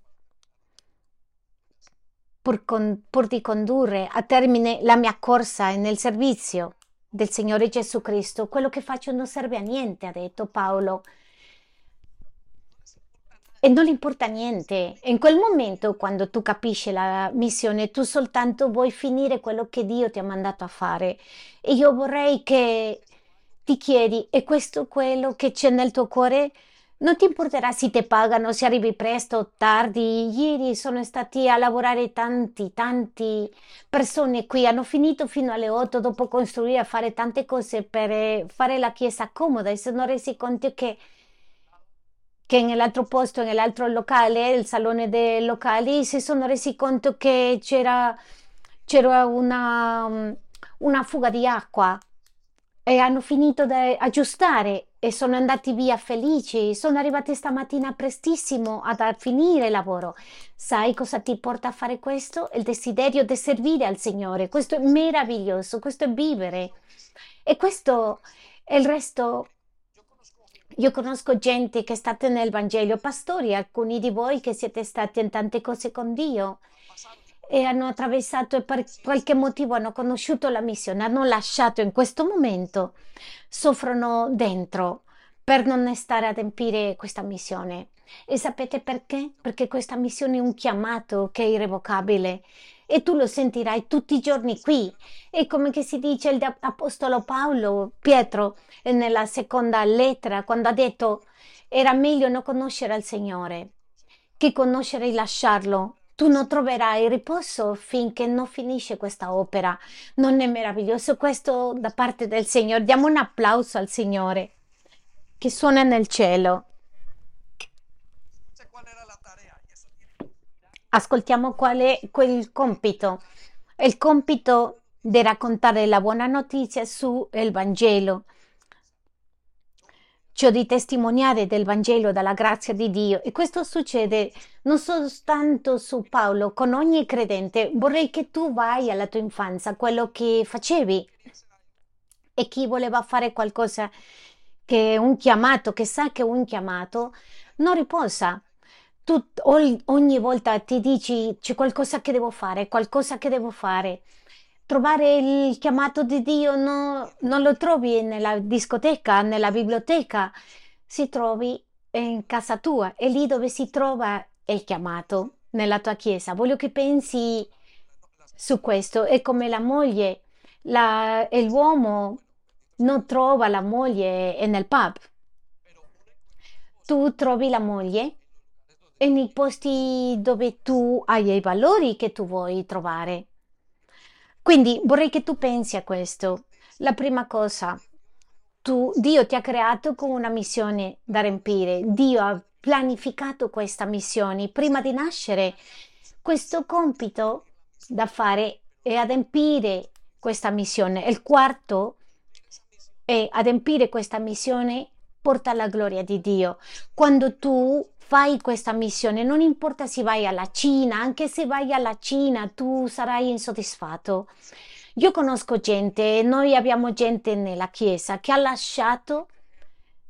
Speaker 1: pur, con, pur di condurre a termine la mia corsa nel servizio del Signore Gesù Cristo, quello che faccio non serve a niente, ha detto Paolo e non importa niente. In quel momento, quando tu capisci la missione, tu soltanto vuoi finire quello che Dio ti ha mandato a fare. E io vorrei che ti chiedi, è questo quello che c'è nel tuo cuore? Non ti importerà se ti pagano, se arrivi presto o tardi. Ieri sono stati a lavorare tanti, tanti persone qui. Hanno finito fino alle 8 dopo costruire, a fare tante cose per eh, fare la chiesa comoda e si sono resi conto che che nell'altro posto, nell'altro locale, il salone dei locali, si sono resi conto che c'era, c'era una, una fuga di acqua e hanno finito di aggiustare e sono andati via felici. Sono arrivati stamattina prestissimo a finire il lavoro. Sai cosa ti porta a fare questo? Il desiderio di servire al Signore. Questo è meraviglioso, questo è vivere. E questo il resto io conosco gente che è stata nel Vangelo, pastori, alcuni di voi che siete stati in tante cose con Dio e hanno attraversato e per qualche motivo hanno conosciuto la missione, hanno lasciato in questo momento, soffrono dentro per non stare ad adempiere questa missione. E sapete perché? Perché questa missione è un chiamato che è irrevocabile e tu lo sentirai tutti i giorni qui. E come si dice l'Apostolo Paolo, Pietro, nella seconda lettera, quando ha detto era meglio non conoscere il Signore che conoscere e lasciarlo. Tu non troverai riposo finché non finisce questa opera. Non è meraviglioso questo da parte del Signore? Diamo un applauso al Signore che suona nel cielo. Ascoltiamo qual è quel compito. Il compito di raccontare la buona notizia sul Vangelo, cioè di testimoniare del Vangelo, dalla grazia di Dio. E questo succede non soltanto su Paolo, con ogni credente. Vorrei che tu vai alla tua infanzia, quello che facevi. E chi voleva fare qualcosa che un chiamato, che sa che un chiamato, non riposa. Tu ogni volta ti dici c'è qualcosa che devo fare, qualcosa che devo fare. Trovare il chiamato di Dio no, non lo trovi nella discoteca, nella biblioteca, si trovi in casa tua, è lì dove si trova il chiamato, nella tua chiesa. Voglio che pensi su questo. È come la moglie, la, l'uomo non trova la moglie nel pub. Tu trovi la moglie nei posti dove tu hai i valori che tu vuoi trovare. Quindi vorrei che tu pensi a questo. La prima cosa, tu, Dio ti ha creato con una missione da riempire. Dio ha pianificato questa missione prima di nascere. Questo compito da fare è adempiere questa missione. Il quarto è adempiere questa missione porta alla gloria di Dio. Quando tu fai questa missione, non importa se vai alla Cina, anche se vai alla Cina, tu sarai insoddisfatto. Io conosco gente, noi abbiamo gente nella Chiesa che ha lasciato,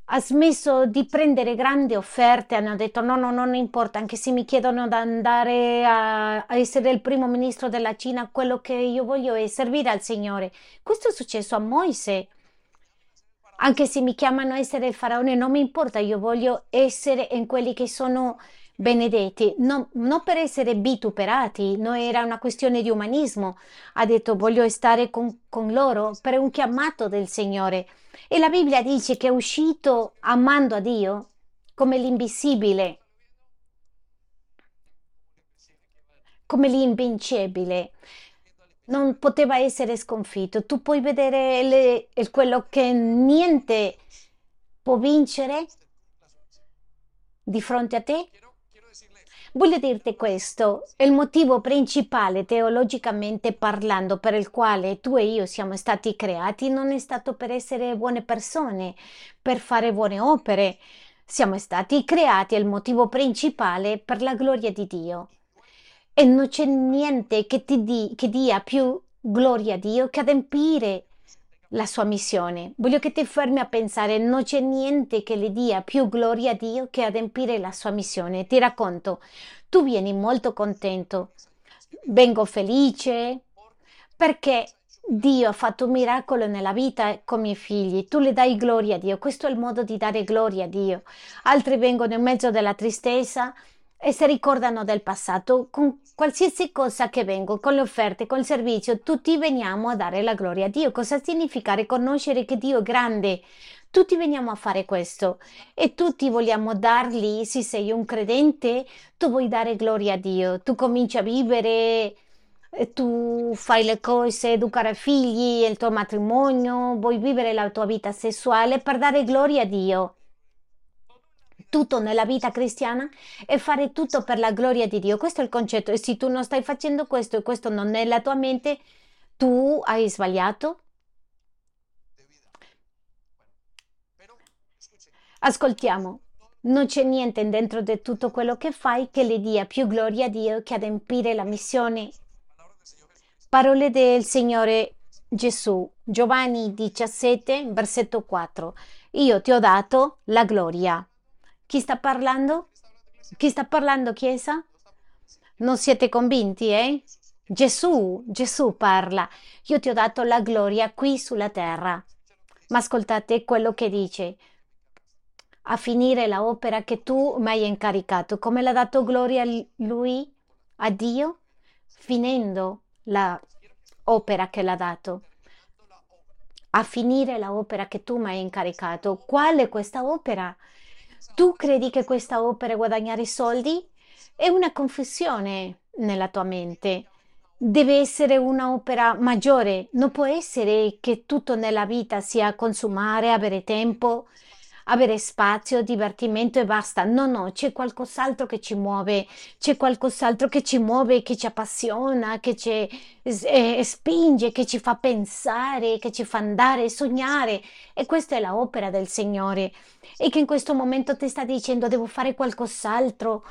Speaker 1: ha smesso di prendere grandi offerte, hanno detto no, no, non importa, anche se mi chiedono di andare a, a essere il primo ministro della Cina, quello che io voglio è servire al Signore. Questo è successo a Moise anche se mi chiamano essere il faraone, non mi importa, io voglio essere in quelli che sono benedetti, non, non per essere vituperati, non era una questione di umanismo. Ha detto voglio stare con, con loro per un chiamato del Signore. E la Bibbia dice che è uscito amando a Dio come l'invisibile, come l'invincibile non poteva essere sconfitto. Tu puoi vedere le, quello che niente può vincere di fronte a te? Voglio dirti questo, il motivo principale teologicamente parlando per il quale tu e io siamo stati creati non è stato per essere buone persone, per fare buone opere. Siamo stati creati, il motivo principale per la gloria di Dio. E non c'è niente che ti di, che dia più gloria a Dio che adempiere la sua missione. Voglio che ti fermi a pensare, non c'è niente che le dia più gloria a Dio che adempiere la sua missione. Ti racconto, tu vieni molto contento, vengo felice perché Dio ha fatto un miracolo nella vita con i miei figli, tu le dai gloria a Dio, questo è il modo di dare gloria a Dio. Altri vengono in mezzo della tristezza e si ricordano del passato con qualsiasi cosa che vengo, con le offerte, con il servizio, tutti veniamo a dare la gloria a Dio. Cosa significa riconoscere che Dio è grande? Tutti veniamo a fare questo e tutti vogliamo dargli, se sei un credente, tu vuoi dare gloria a Dio, tu cominci a vivere, tu fai le cose, educare figli, il tuo matrimonio, vuoi vivere la tua vita sessuale per dare gloria a Dio tutto nella vita cristiana è fare tutto per la gloria di Dio. Questo è il concetto. E se tu non stai facendo questo e questo non è la tua mente, tu hai sbagliato. Ascoltiamo. Non c'è niente dentro di tutto quello che fai che le dia più gloria a Dio che adempiere la missione. Parole del Signore Gesù, Giovanni 17, versetto 4. Io ti ho dato la gloria. Chi sta parlando? Chi sta parlando, Chiesa? Non siete convinti, eh? Gesù, Gesù parla. Io ti ho dato la gloria qui sulla terra. Ma ascoltate quello che dice. A finire la opera che tu mi hai incaricato. Come l'ha dato gloria lui a Dio? Finendo la opera che l'ha dato. A finire la opera che tu mi hai incaricato. Qual è questa opera? Tu credi che questa opera guadagnare soldi? È una confessione nella tua mente. Deve essere un'opera maggiore, non può essere che tutto nella vita sia consumare, avere tempo, avere spazio, divertimento e basta. No, no, c'è qualcos'altro che ci muove, c'è qualcos'altro che ci muove, che ci appassiona, che ci eh, spinge, che ci fa pensare, che ci fa andare, sognare. E questa è l'opera del Signore. E che in questo momento ti sta dicendo devo fare qualcos'altro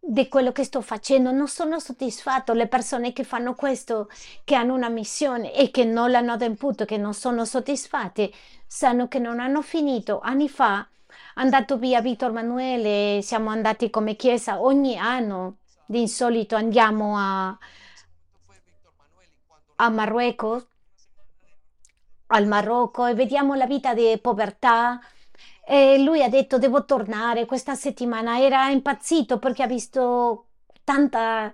Speaker 1: di quello che sto facendo, non sono soddisfatto. Le persone che fanno questo, che hanno una missione e che non l'hanno adempiuto, che non sono soddisfatte, sanno che non hanno finito. Anni fa è andato via Vittor Emanuele, siamo andati come chiesa ogni anno, di insolito andiamo a, a Marruecos, al Marocco e vediamo la vita di povertà e lui ha detto devo tornare questa settimana. Era impazzito perché ha visto tanta,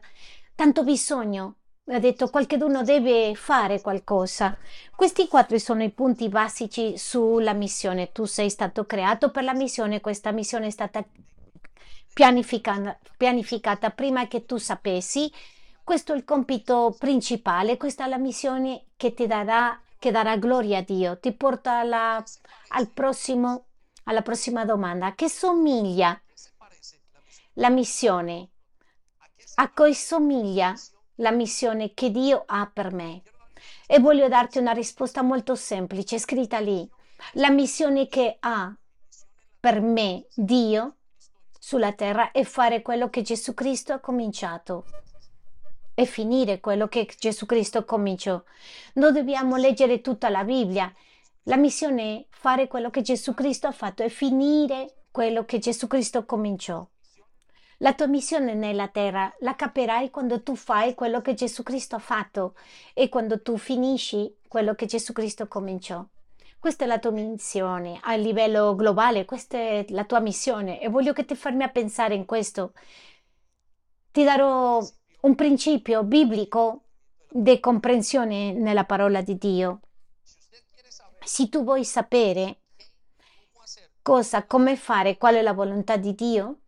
Speaker 1: tanto bisogno. Ha detto qualcuno deve fare qualcosa. Questi quattro sono i punti basici sulla missione. Tu sei stato creato per la missione, questa missione è stata pianificata, pianificata prima che tu sapessi. Questo è il compito principale, questa è la missione che ti darà, che darà gloria a Dio, ti porta alla, al prossimo alla prossima domanda. Che somiglia la missione? A cui somiglia la missione che Dio ha per me? E voglio darti una risposta molto semplice, scritta lì. La missione che ha per me Dio sulla terra è fare quello che Gesù Cristo ha cominciato e finire quello che Gesù Cristo cominciò. Non dobbiamo leggere tutta la Bibbia la missione è fare quello che Gesù Cristo ha fatto e finire quello che Gesù Cristo cominciò. La tua missione nella terra la capirai quando tu fai quello che Gesù Cristo ha fatto e quando tu finisci quello che Gesù Cristo cominciò. Questa è la tua missione a livello globale, questa è la tua missione e voglio che ti fermi a pensare in questo. Ti darò un principio biblico di comprensione nella parola di Dio. Se tu vuoi sapere cosa, come fare, qual è la volontà di Dio,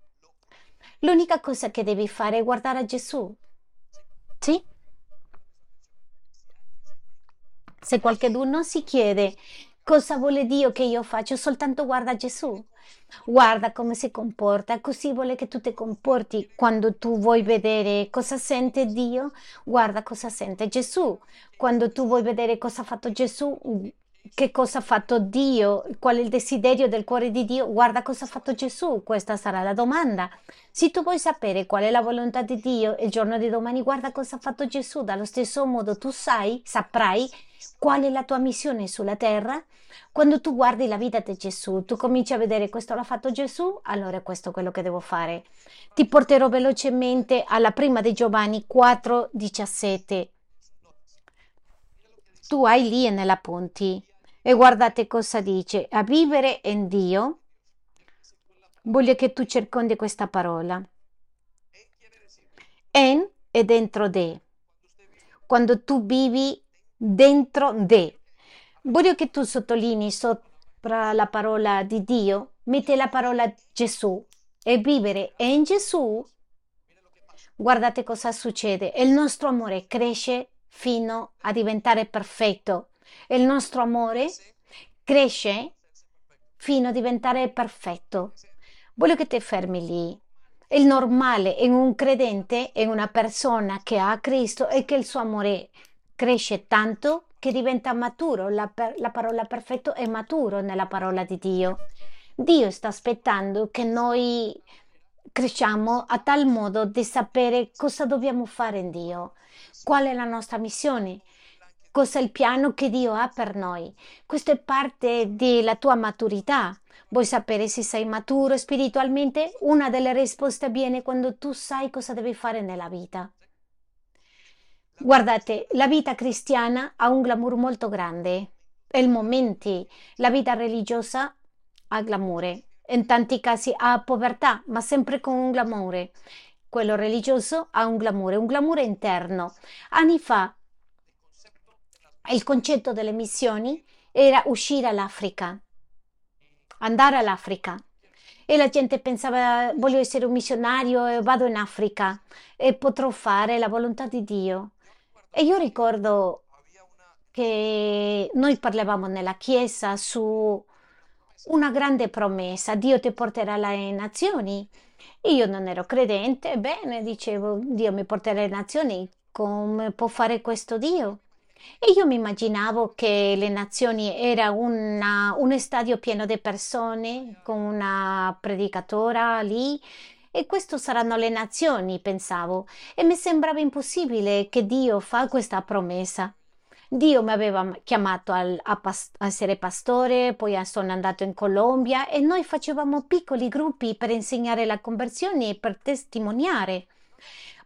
Speaker 1: l'unica cosa che devi fare è guardare a Gesù. Sì? Se qualcuno si chiede cosa vuole Dio che io faccio, soltanto guarda Gesù. Guarda come si comporta, così vuole che tu ti comporti quando tu vuoi vedere cosa sente Dio, guarda cosa sente Gesù. Quando tu vuoi vedere cosa ha fatto Gesù, che cosa ha fatto Dio, qual è il desiderio del cuore di Dio, guarda cosa ha fatto Gesù, questa sarà la domanda. Se tu vuoi sapere qual è la volontà di Dio il giorno di domani, guarda cosa ha fatto Gesù, dallo stesso modo tu sai, saprai qual è la tua missione sulla terra. Quando tu guardi la vita di Gesù, tu cominci a vedere questo l'ha fatto Gesù, allora questo è quello che devo fare. Ti porterò velocemente alla prima di Giovanni 4, 17. Tu hai lì nell'appunti. E guardate cosa dice, a vivere in Dio. Voglio che tu circondi questa parola. En è dentro de. Quando tu vivi dentro de. Voglio che tu sottolinei sopra la parola di Dio, metti la parola Gesù e vivere in Gesù. Guardate cosa succede. Il nostro amore cresce fino a diventare perfetto il nostro amore cresce fino a diventare perfetto. Voglio che ti fermi lì. Il normale in un credente, in una persona che ha Cristo, è che il suo amore cresce tanto che diventa maturo. La, la parola perfetto è maturo nella parola di Dio. Dio sta aspettando che noi cresciamo a tal modo di sapere cosa dobbiamo fare in Dio, qual è la nostra missione, Cos'è il piano che Dio ha per noi? Questo è parte della tua maturità. Vuoi sapere se sei maturo spiritualmente? Una delle risposte viene quando tu sai cosa devi fare nella vita. Guardate, la vita cristiana ha un glamour molto grande. Per momenti la vita religiosa ha glamour. In tanti casi ha povertà, ma sempre con un glamour. Quello religioso ha un glamour, un glamour interno. Anni fa il concetto delle missioni era uscire all'Africa, andare all'Africa. E la gente pensava, voglio essere un missionario e vado in Africa e potrò fare la volontà di Dio. E io ricordo che noi parlavamo nella chiesa su una grande promessa, Dio ti porterà alle nazioni. Io non ero credente, ebbene, dicevo, Dio mi porterà alle nazioni, come può fare questo Dio? E io mi immaginavo che le nazioni era una, un stadio pieno di persone con una predicatora lì e questo saranno le nazioni, pensavo, e mi sembrava impossibile che Dio fa questa promessa. Dio mi aveva chiamato al, a, pas- a, essere pastore, poi sono andato in Colombia e noi facevamo piccoli gruppi per insegnare la conversione e per testimoniare.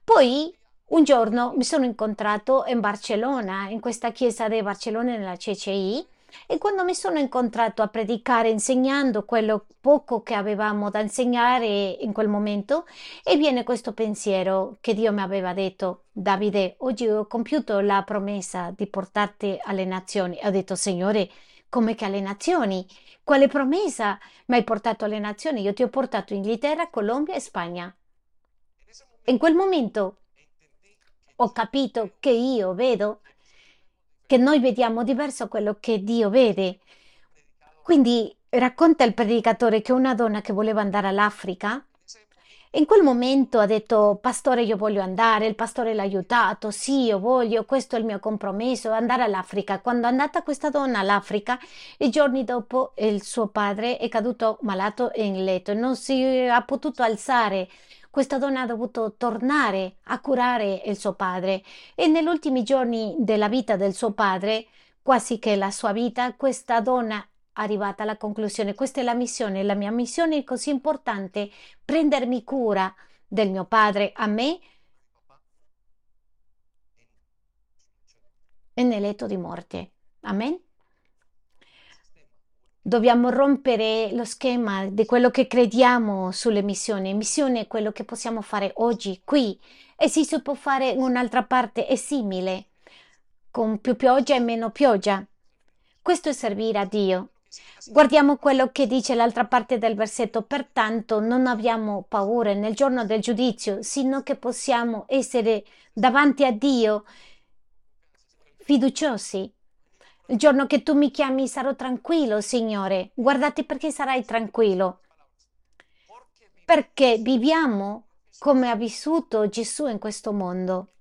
Speaker 1: Poi un giorno mi sono incontrato in Barcellona, in questa chiesa di Barcellona nella CCI, e quando mi sono incontrato a predicare insegnando quello poco che avevamo da insegnare in quel momento, e viene questo pensiero che Dio mi aveva detto, Davide, oggi ho compiuto la promessa di portarti alle nazioni. Ho detto, Signore, come che alle nazioni? Quale promessa mi hai portato alle nazioni? Io ti ho portato Inghilterra, Colombia e Spagna. In quel momento ho capito che io vedo, che noi vediamo diverso quello che Dio vede. Quindi racconta il predicatore che una donna che voleva andare all'Africa, in quel momento ha detto, pastore, io voglio andare, il pastore l'ha aiutato, sì, io voglio, questo è il mio compromesso, andare all'Africa. Quando è andata questa donna all'Africa, i giorni dopo il suo padre è caduto malato in letto, non si ha potuto alzare questa donna ha dovuto tornare a curare il suo padre e negli ultimi giorni della vita del suo padre, quasi che la sua vita, questa donna è arrivata alla conclusione, questa è la missione, la mia missione è così importante, prendermi cura del mio padre a me e nel letto di morte. Amen. Dobbiamo rompere lo schema di quello che crediamo sulle missioni. Missione è quello che possiamo fare oggi, qui. E si può fare in un'altra parte è simile, con più pioggia e meno pioggia. Questo è servire a Dio. Guardiamo quello che dice l'altra parte del versetto. Pertanto non abbiamo paura nel giorno del giudizio, sino che possiamo essere davanti a Dio fiduciosi il giorno che tu mi chiami sarò tranquillo, Signore. Guardate perché sarai tranquillo. Perché viviamo come ha vissuto Gesù in questo mondo.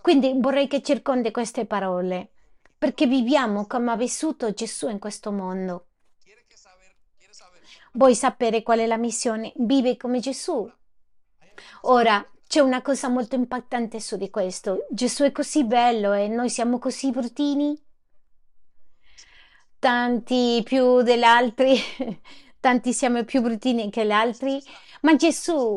Speaker 1: Quindi vorrei che circondi queste parole. Perché viviamo come ha vissuto Gesù in questo mondo. Vuoi sapere qual è la missione? Vive come Gesù. Ora, c'è una cosa molto impattante su di questo. Gesù è così bello e noi siamo così bruttini tanti più degli altri, tanti siamo più bruttini che gli altri, ma Gesù,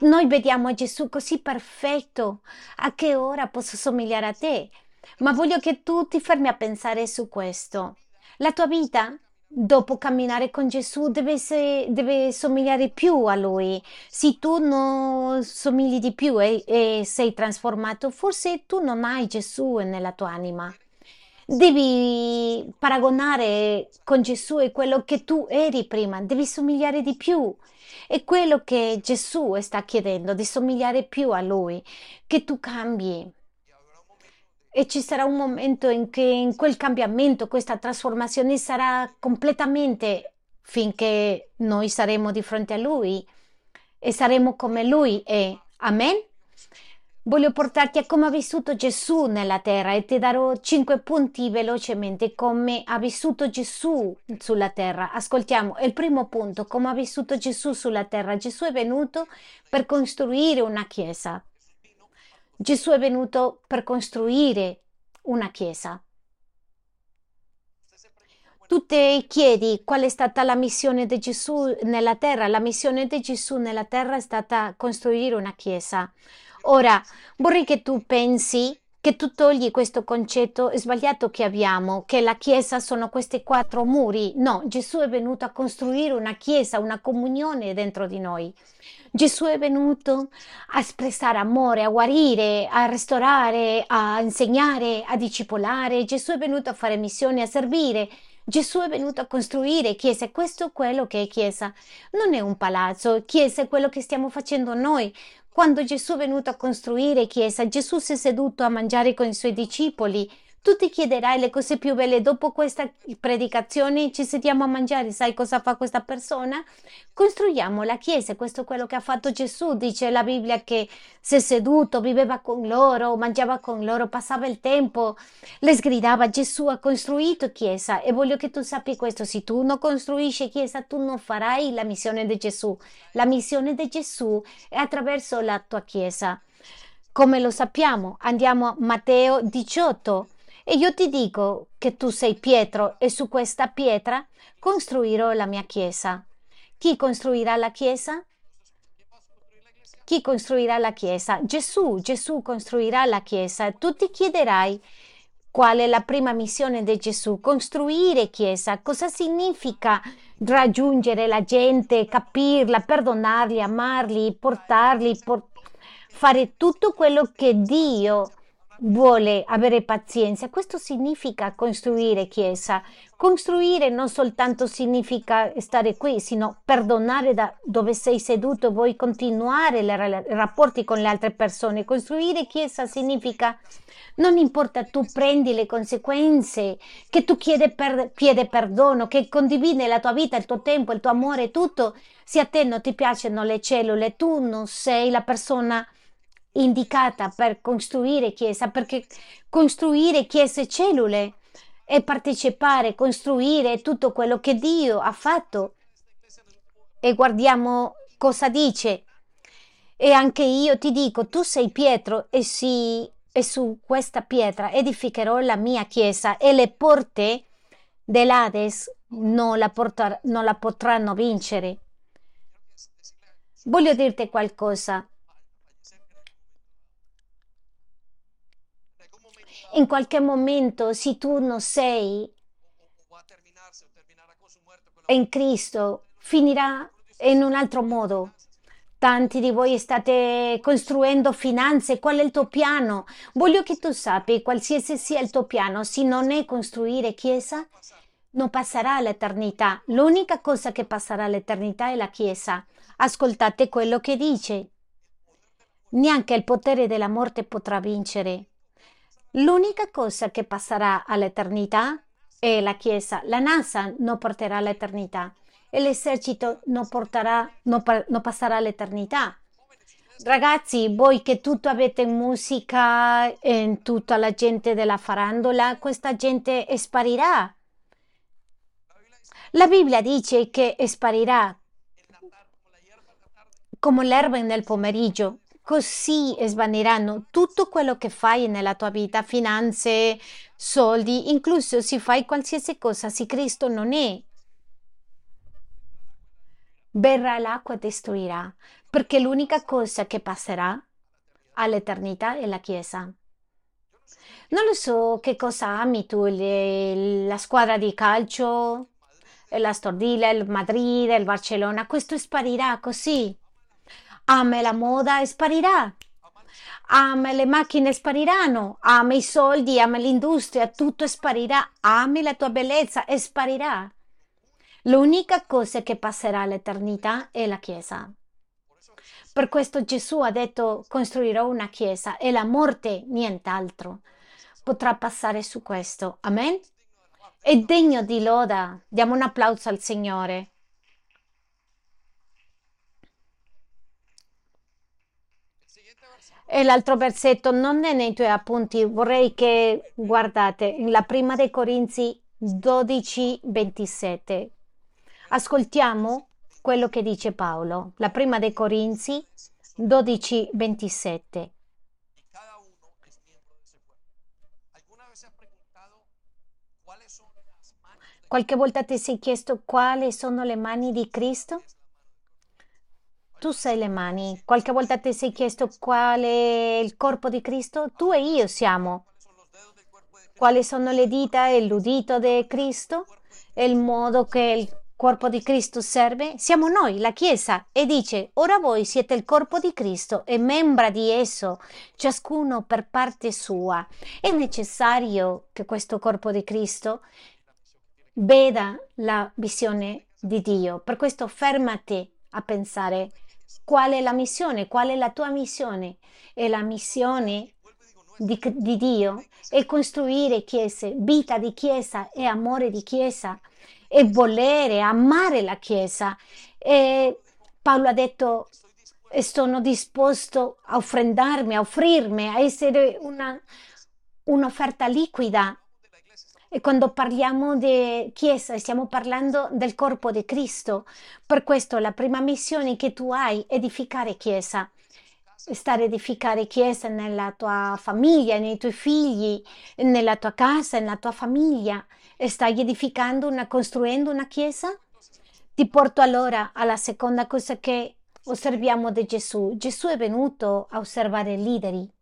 Speaker 1: noi vediamo Gesù così perfetto, a che ora posso somigliare a te? Ma voglio che tu ti fermi a pensare su questo. La tua vita dopo camminare con Gesù deve, essere, deve, somigliare più a Lui. Se tu non somigli di più e, e sei trasformato, forse tu non hai Gesù nella tua anima. Devi paragonare con Gesù e quello che tu eri prima, devi somigliare di più. È quello che Gesù sta chiedendo, di somigliare più a Lui, che tu cambi. E ci sarà un momento in che in quel cambiamento, questa trasformazione sarà completamente finché noi saremo di fronte a Lui e saremo come Lui è. Amen? Voglio portarti a come ha vissuto Gesù nella terra e ti darò cinque punti velocemente come ha vissuto Gesù sulla terra. Ascoltiamo il primo punto, come ha vissuto Gesù sulla terra. Gesù è venuto per costruire una chiesa. Gesù è venuto per costruire una chiesa. Tu ti chiedi qual è stata la missione di Gesù nella terra. La missione di Gesù nella terra è stata costruire una chiesa. Ora, vorrei che tu pensi che tu togli questo concetto sbagliato che abbiamo, che la Chiesa sono questi quattro muri. No, Gesù è venuto a costruire una Chiesa, una comunione dentro di noi. Gesù è venuto a espressare amore, a guarire, a restaurare, a insegnare, a discepolare. Gesù è venuto a fare missioni, a servire. Gesù è venuto a costruire chiese, questo è quello che è chiesa. Non è un palazzo, chiesa è quello che stiamo facendo noi. Quando Gesù è venuto a costruire chiesa, Gesù si è seduto a mangiare con i suoi discepoli Tu ti chiederai le cose più belle dopo questa predicazione, ci sediamo a mangiare, sai cosa fa questa persona? Costruiamo la chiesa, questo è quello che ha fatto Gesù, dice la Bibbia che si è seduto, viveva con loro, mangiava con loro, passava il tempo, le sgridava, Gesù ha costruito chiesa e voglio che tu sappi questo, se tu non costruisci chiesa tu non farai la missione di Gesù, la missione di Gesù è attraverso la tua chiesa. Come lo sappiamo, andiamo a Matteo 18 e io ti dico che tu sei Pietro e su questa pietra costruirò la mia chiesa. Chi costruirà la chiesa? Chi costruirà la chiesa? Gesù, Gesù costruirà la chiesa. Tu ti chiederai qual è la prima missione di Gesù? Costruire chiesa. Cosa significa raggiungere la gente, capirla, perdonarli, amarli, portarli, portarli? fare tutto quello che Dio vuole avere pazienza. Questo significa costruire chiesa. Costruire non soltanto significa stare qui, sino perdonare da dove sei seduto, vuoi continuare i rapporti con le altre persone. Costruire chiesa significa non importa tu prendi le conseguenze, che tu chiede, per, perdono, che condividi la tua vita, il tuo tempo, il tuo amore, tutto. Se a te non ti piacciono le cellule, tu non sei la persona indicata per costruire chiesa, perché costruire chiese cellule e partecipare, costruire tutto quello che Dio ha fatto. E guardiamo cosa dice. E anche io ti dico, tu sei Pietro e, sì, e su questa pietra edificherò la mia chiesa e le porte dell'Ades non la, portar- non la potranno vincere. Voglio dirti qualcosa. In qualche momento, se tu non sei in Cristo, finirà in un altro modo. Tanti di voi state costruendo finanze, qual è il tuo piano? Voglio che tu sappi, qualsiasi sia il tuo piano, se non è costruire chiesa, non passerà l'eternità. L'unica cosa che passerà all'eternità è la chiesa. Ascoltate quello che dice. Neanche il potere della morte potrà vincere. L'unica cosa che passerà all'eternità è la Chiesa. La NASA non porterà all'eternità l'esercito non, porterà, non, non passerà all'eternità. Ragazzi, voi che tutto avete musica e tutta la gente della farandola, questa gente sparirà. La Bibbia dice che sparirà come l'erba nel pomeriggio così svaniranno tutto quello che fai nella tua vita, finanze, soldi, incluso se fai qualsiasi cosa, se Cristo non è. Verrà l'acqua e destruirà, perché l'unica cosa che passerà all'eternità è la Chiesa. Non lo so che cosa ami tu, le, la squadra di calcio, la Stordilla, il Madrid, il Barcellona, questo sparirà così ama la moda e sparirà. Ama le macchine spariranno, ama i soldi, ama l'industria, tutto sparirà. Ami la tua bellezza e sparirà. L'unica cosa che passerà all'eternità è la Chiesa. Per questo Gesù ha detto costruirò una Chiesa e la morte nient'altro potrà passare su questo. Amen? È degno di loda. Diamo un applauso al Signore. E l'altro versetto non è nei tuoi appunti, vorrei che guardate la prima dei Corinzi 12, 27. Ascoltiamo quello che dice Paolo, la prima dei Corinzi 12, 27. Qualche volta ti sei chiesto quali sono le mani di Cristo? Tu sei le mani. Qualche volta ti sei chiesto qual è il corpo di Cristo? Tu e io siamo. Quali sono le dita e l'udito di Cristo? E il modo che il corpo di Cristo serve? Siamo noi, la Chiesa. E dice, ora voi siete il corpo di Cristo e membra di esso, ciascuno per parte sua. È necessario che questo corpo di Cristo veda la visione di Dio. Per questo fermati a pensare Qual è la missione? Qual è la tua missione? E la missione di, di Dio e costruire chiese, vita di chiesa e amore di chiesa e volere, amare la chiesa. E Paolo ha detto sono disposto a offrendarmi, a offrirmi, a essere una, un'offerta liquida. E quando parliamo di Chiesa stiamo parlando del corpo di Cristo. Per questo la prima missione che tu hai è edificare Chiesa. Stare edificare Chiesa nella tua famiglia, nei tuoi figli, nella tua casa, nella tua famiglia. E stai edificando, una, costruendo una Chiesa? Ti porto allora alla seconda cosa che osserviamo di Gesù. Gesù è venuto a osservare i leader.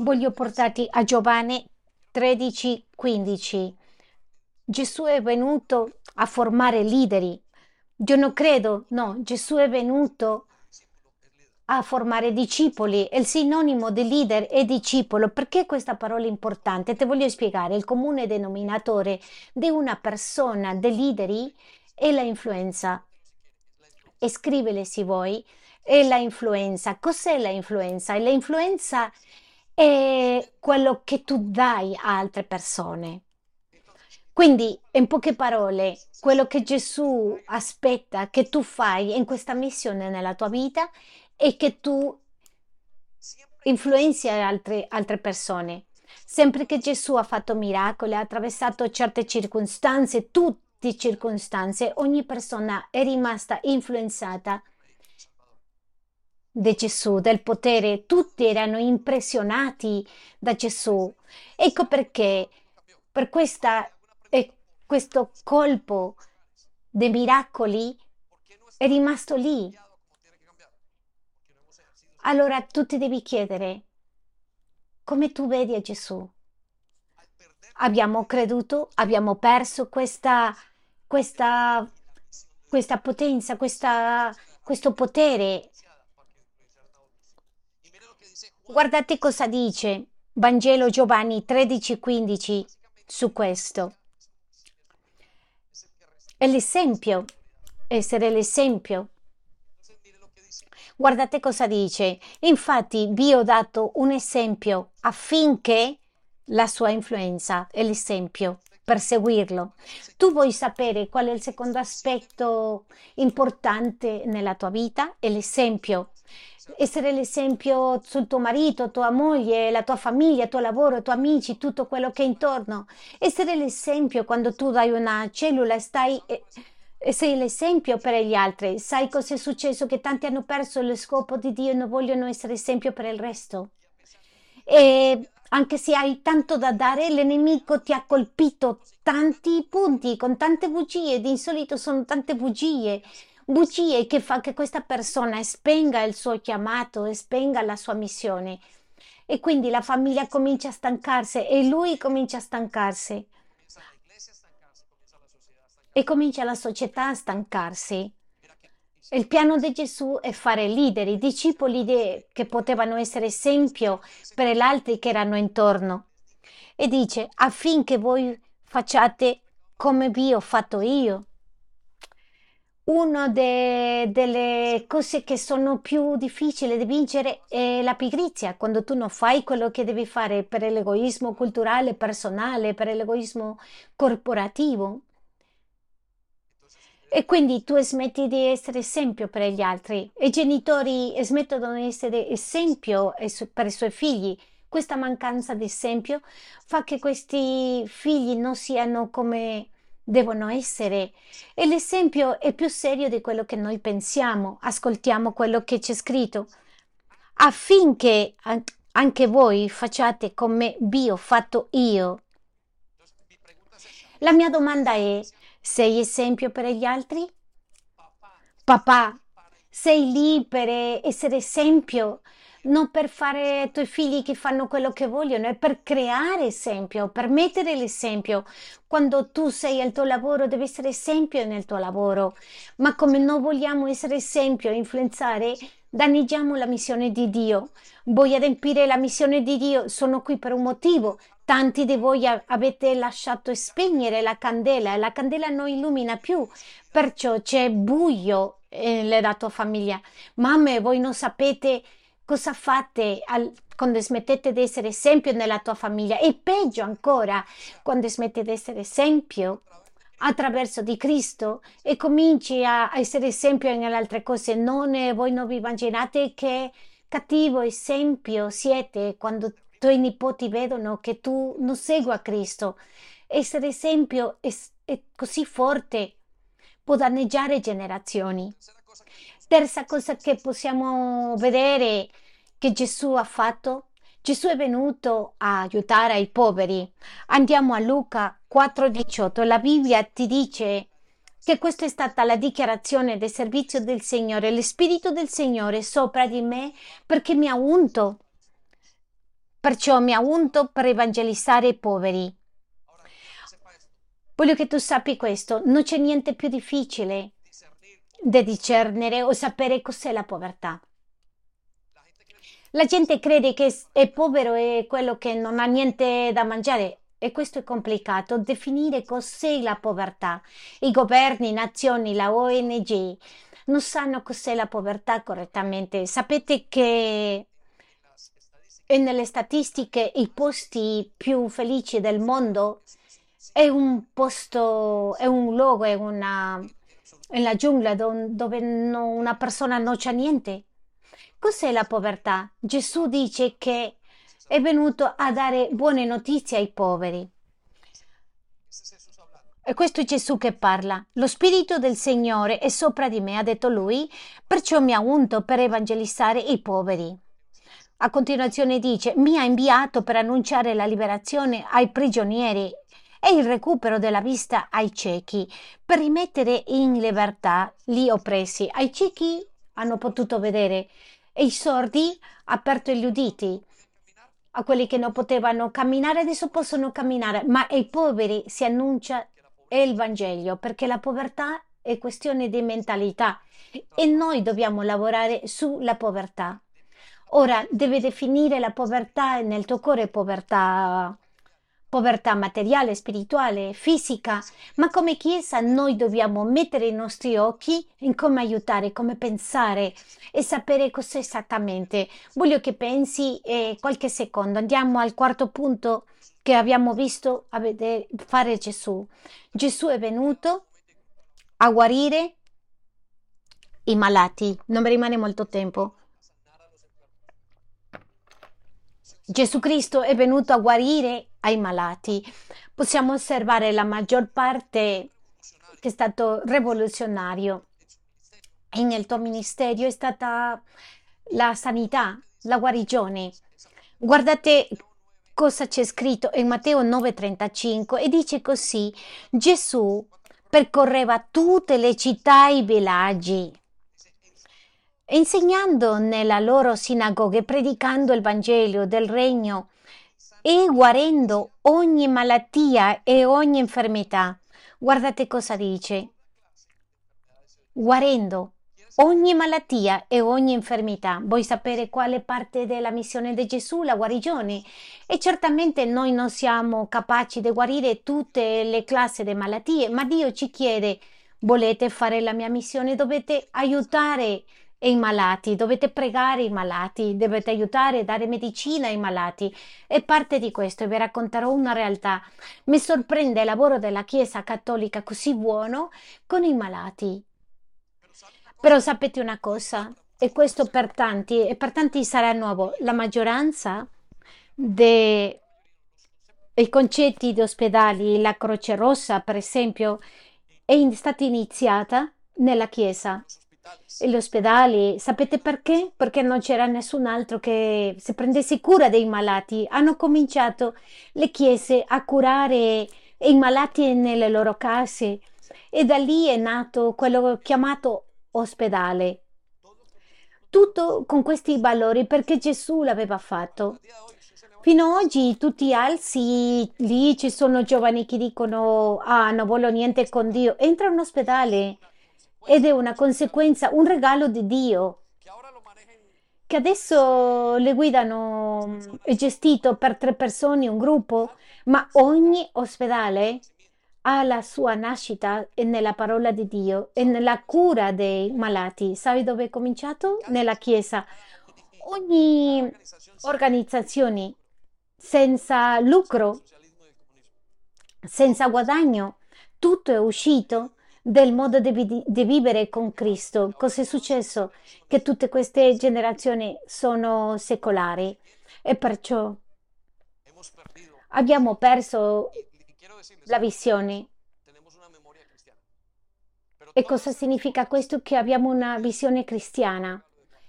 Speaker 1: Voglio portarti a Giovanni 13, 15. Gesù è venuto a formare leader. Io non credo, no, Gesù è venuto a formare discepoli. Il sinonimo di leader è discepolo. Perché questa parola è importante? Te voglio spiegare. Il comune denominatore di una persona, dei leader, è la influenza. E scrivele se vuoi. È la influenza. Cos'è la influenza? La influenza è quello che tu dai a altre persone. Quindi, in poche parole, quello che Gesù aspetta che tu fai in questa missione nella tua vita è che tu influenzi altre, altre persone. Sempre che Gesù ha fatto miracoli, ha attraversato certe circostanze, tutte circostanze, ogni persona è rimasta influenzata di Gesù, del potere. Tutti erano impressionati da Gesù. Ecco perché per questa, eh, questo colpo dei miracoli è rimasto lì. Allora tu ti devi chiedere come tu vedi a Gesù. Abbiamo creduto, abbiamo perso questa, questa, questa potenza, questa, questo potere Guardate cosa dice Vangelo Giovanni 13:15 su questo. È l'esempio, essere l'esempio. Guardate cosa dice. Infatti vi ho dato un esempio affinché la sua influenza è l'esempio per seguirlo. Tu vuoi sapere qual è il secondo aspetto importante nella tua vita? È l'esempio essere l'esempio sul tuo marito, tua moglie, la tua famiglia, il tuo lavoro, i tuoi amici, tutto quello che è intorno. Essere l'esempio quando tu dai una cellula e stai sei l'esempio per gli altri. Sai cosa è successo? Che tanti hanno perso lo scopo di Dio e non vogliono essere esempio per il resto. E anche se hai tanto da dare, l'enemico ti ha colpito tanti punti con tante bugie. Di solito sono tante bugie bugie che fa che questa persona spenga il suo chiamato e spenga la sua missione. E quindi la famiglia comincia a stancarsi e lui comincia a stancarsi. E comincia la società a stancarsi. Il piano di Gesù è fare leader, i discepoli che potevano essere esempio per gli altri che erano intorno. E dice affinché voi facciate come vi ho fatto io una de, delle cose che sono più difficili da vincere è la pigrizia, quando tu non fai quello che devi fare per l'egoismo culturale, personale, per l'egoismo corporativo. E quindi tu smetti di essere esempio per gli altri. I genitori smettono di essere esempio per i suoi figli. Questa mancanza di esempio fa che questi figli non siano come devono essere. E l'esempio è più serio di quello che noi pensiamo. Ascoltiamo quello che c'è scritto. Affinché anche voi facciate come vi ho fatto io. La mia domanda è, sei esempio per gli altri? Papà, sei lì per essere esempio non per fare i tuoi figli che fanno quello che vogliono, è per creare esempio, per mettere l'esempio. Quando tu sei al tuo lavoro devi essere esempio nel tuo lavoro, ma come non vogliamo essere esempio e influenzare, danneggiamo la missione di Dio. Vuoi adempiere la missione di Dio? Sono qui per un motivo. Tanti di voi avete lasciato spegnere la candela e la candela non illumina più, perciò c'è buio nella tua famiglia. Mamme, voi non sapete cosa fate al, quando smettete di essere esempio nella tua famiglia e peggio ancora quando smettete di essere esempio attraverso di Cristo e cominci a, essere esempio nelle altre cose. Non, voi non vi immaginate che cattivo esempio siete quando i tuoi nipoti vedono che tu non segui a Cristo. Essere esempio è, è così forte, può danneggiare generazioni. Terza cosa che possiamo vedere che Gesù ha fatto Gesù è venuto a aiutare i poveri. Andiamo a Luca 4:18. La Bibbia ti dice che questa è stata la dichiarazione del servizio del Signore. Lo Spirito del Signore sopra di me perché mi ha unto. Perciò mi ha unto per evangelizzare i poveri. Voglio che tu sappi questo, non c'è niente più difficile di discernere o sapere cos'è la povertà. La gente crede che è povero e quello che non ha niente da mangiare e questo è complicato. Definire cos'è la povertà. I governi, nazioni, la ONG non sanno cos'è la povertà correttamente. Sapete che nelle statistiche i posti più felici del mondo è un posto, è un luogo, è una, è la giungla dove una persona non c'ha niente Cos'è la povertà? Gesù dice che è venuto a dare buone notizie ai poveri. E questo è Gesù che parla. Lo Spirito del Signore è sopra di me, ha detto lui, perciò mi ha unto per evangelizzare i poveri. A continuazione dice, mi ha inviato per annunciare la liberazione ai prigionieri e il recupero della vista ai ciechi, per rimettere in libertà gli oppressi. Ai ciechi hanno potuto vedere e i sordi aperto gli uditi. A quelli che non potevano camminare adesso possono camminare, ma ai poveri si annuncia il Vangelo perché la povertà è questione di mentalità e noi dobbiamo lavorare sulla povertà. Ora deve definire la povertà nel tuo cuore povertà povertà materiale, spirituale, fisica, ma come Chiesa noi dobbiamo mettere i nostri occhi in come aiutare, come pensare e sapere cosa esattamente. Voglio che pensi eh, qualche secondo. Andiamo al quarto punto che abbiamo visto a vedere, fare Gesù. Gesù è venuto a guarire i malati. Non mi rimane molto tempo. Gesù Cristo è venuto a guarire ai malati. Possiamo osservare la maggior parte che è stato rivoluzionario e nel tuo ministero è stata la sanità, la guarigione. Guardate cosa c'è scritto in Matteo 9:35 e dice così: Gesù percorreva tutte le città e i villaggi insegnando nella loro sinagoghe, predicando il Vangelo del Regno e guarendo ogni malattia e ogni infermità. Guardate cosa dice. Guarendo ogni malattia e ogni infermità. Vuoi sapere quale parte della missione di Gesù? La guarigione. E certamente noi non siamo capaci di guarire tutte le classi di malattie, ma Dio ci chiede, volete fare la mia missione? Dovete aiutare e i malati, dovete pregare i malati, dovete aiutare, dare medicina ai malati. È parte di questo e vi racconterò una realtà. Mi sorprende il lavoro della Chiesa cattolica così buono con i malati. Però sapete una cosa, e questo per tanti, e per tanti sarà nuovo, la maggioranza dei concetti di ospedali, la Croce Rossa per esempio, è stata iniziata nella Chiesa e gli ospedali. Sapete perché? Perché non c'era nessun altro che si prendesse cura dei malati. Hanno cominciato le chiese a curare i malati nelle loro case e da lì è nato quello chiamato ospedale. Tutto con questi valori perché Gesù l'aveva fatto. Fino ad oggi tutti alzi, lì ci sono giovani che dicono ah non voglio niente con Dio, entra in ospedale ed è una conseguenza, un regalo di Dio che adesso le guidano, è gestito per tre persone, un gruppo, ma ogni ospedale ha la sua nascita nella parola di Dio e nella cura dei malati. Sai dove è cominciato? Nella Chiesa. Ogni organizzazione senza lucro, senza guadagno, tutto è uscito del modo di, di vivere con Cristo. Cos'è successo? Che tutte queste generazioni sono secolari e perciò abbiamo perso la visione. E cosa significa questo? Che abbiamo una visione cristiana.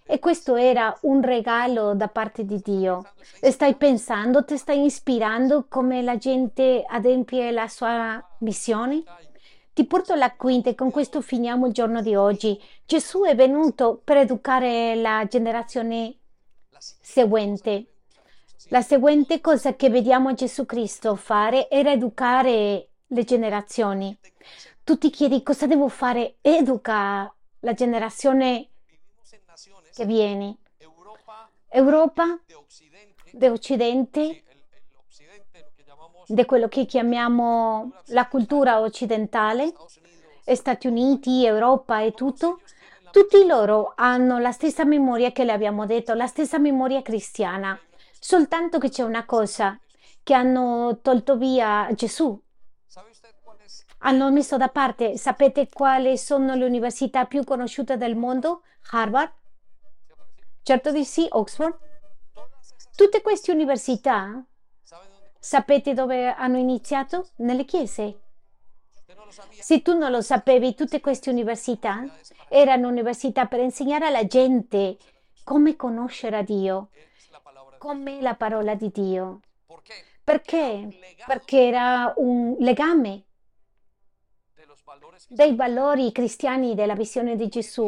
Speaker 1: E questo era un regalo da parte di Dio. Stai pensando, ti stai ispirando come la gente adempie la sua missione? Ti porto la quinta e con questo finiamo il giorno di oggi. Gesù è venuto per educare la generazione seguente. La seguente cosa che vediamo Gesù Cristo fare era educare le generazioni. Tu ti chiedi cosa devo fare? Educa la generazione che viene. Europa d'Occidente, di quello che chiamiamo la cultura occidentale, Stati Uniti, Europa e tutto, tutti loro hanno la stessa memoria che le abbiamo detto, la stessa memoria cristiana, soltanto che c'è una cosa, che hanno tolto via Gesù. Hanno messo da parte, sapete quali sono le università più conosciute del mondo? Harvard? Certo di sì, Oxford. Tutte queste università, sapete dove hanno iniziato? Nelle chiese. Se tu non lo sapevi, tutte queste università erano università per insegnare alla gente come conoscere a Dio, come la parola di Dio. Perché? Perché era un legame dei valori cristiani della visione di Gesù.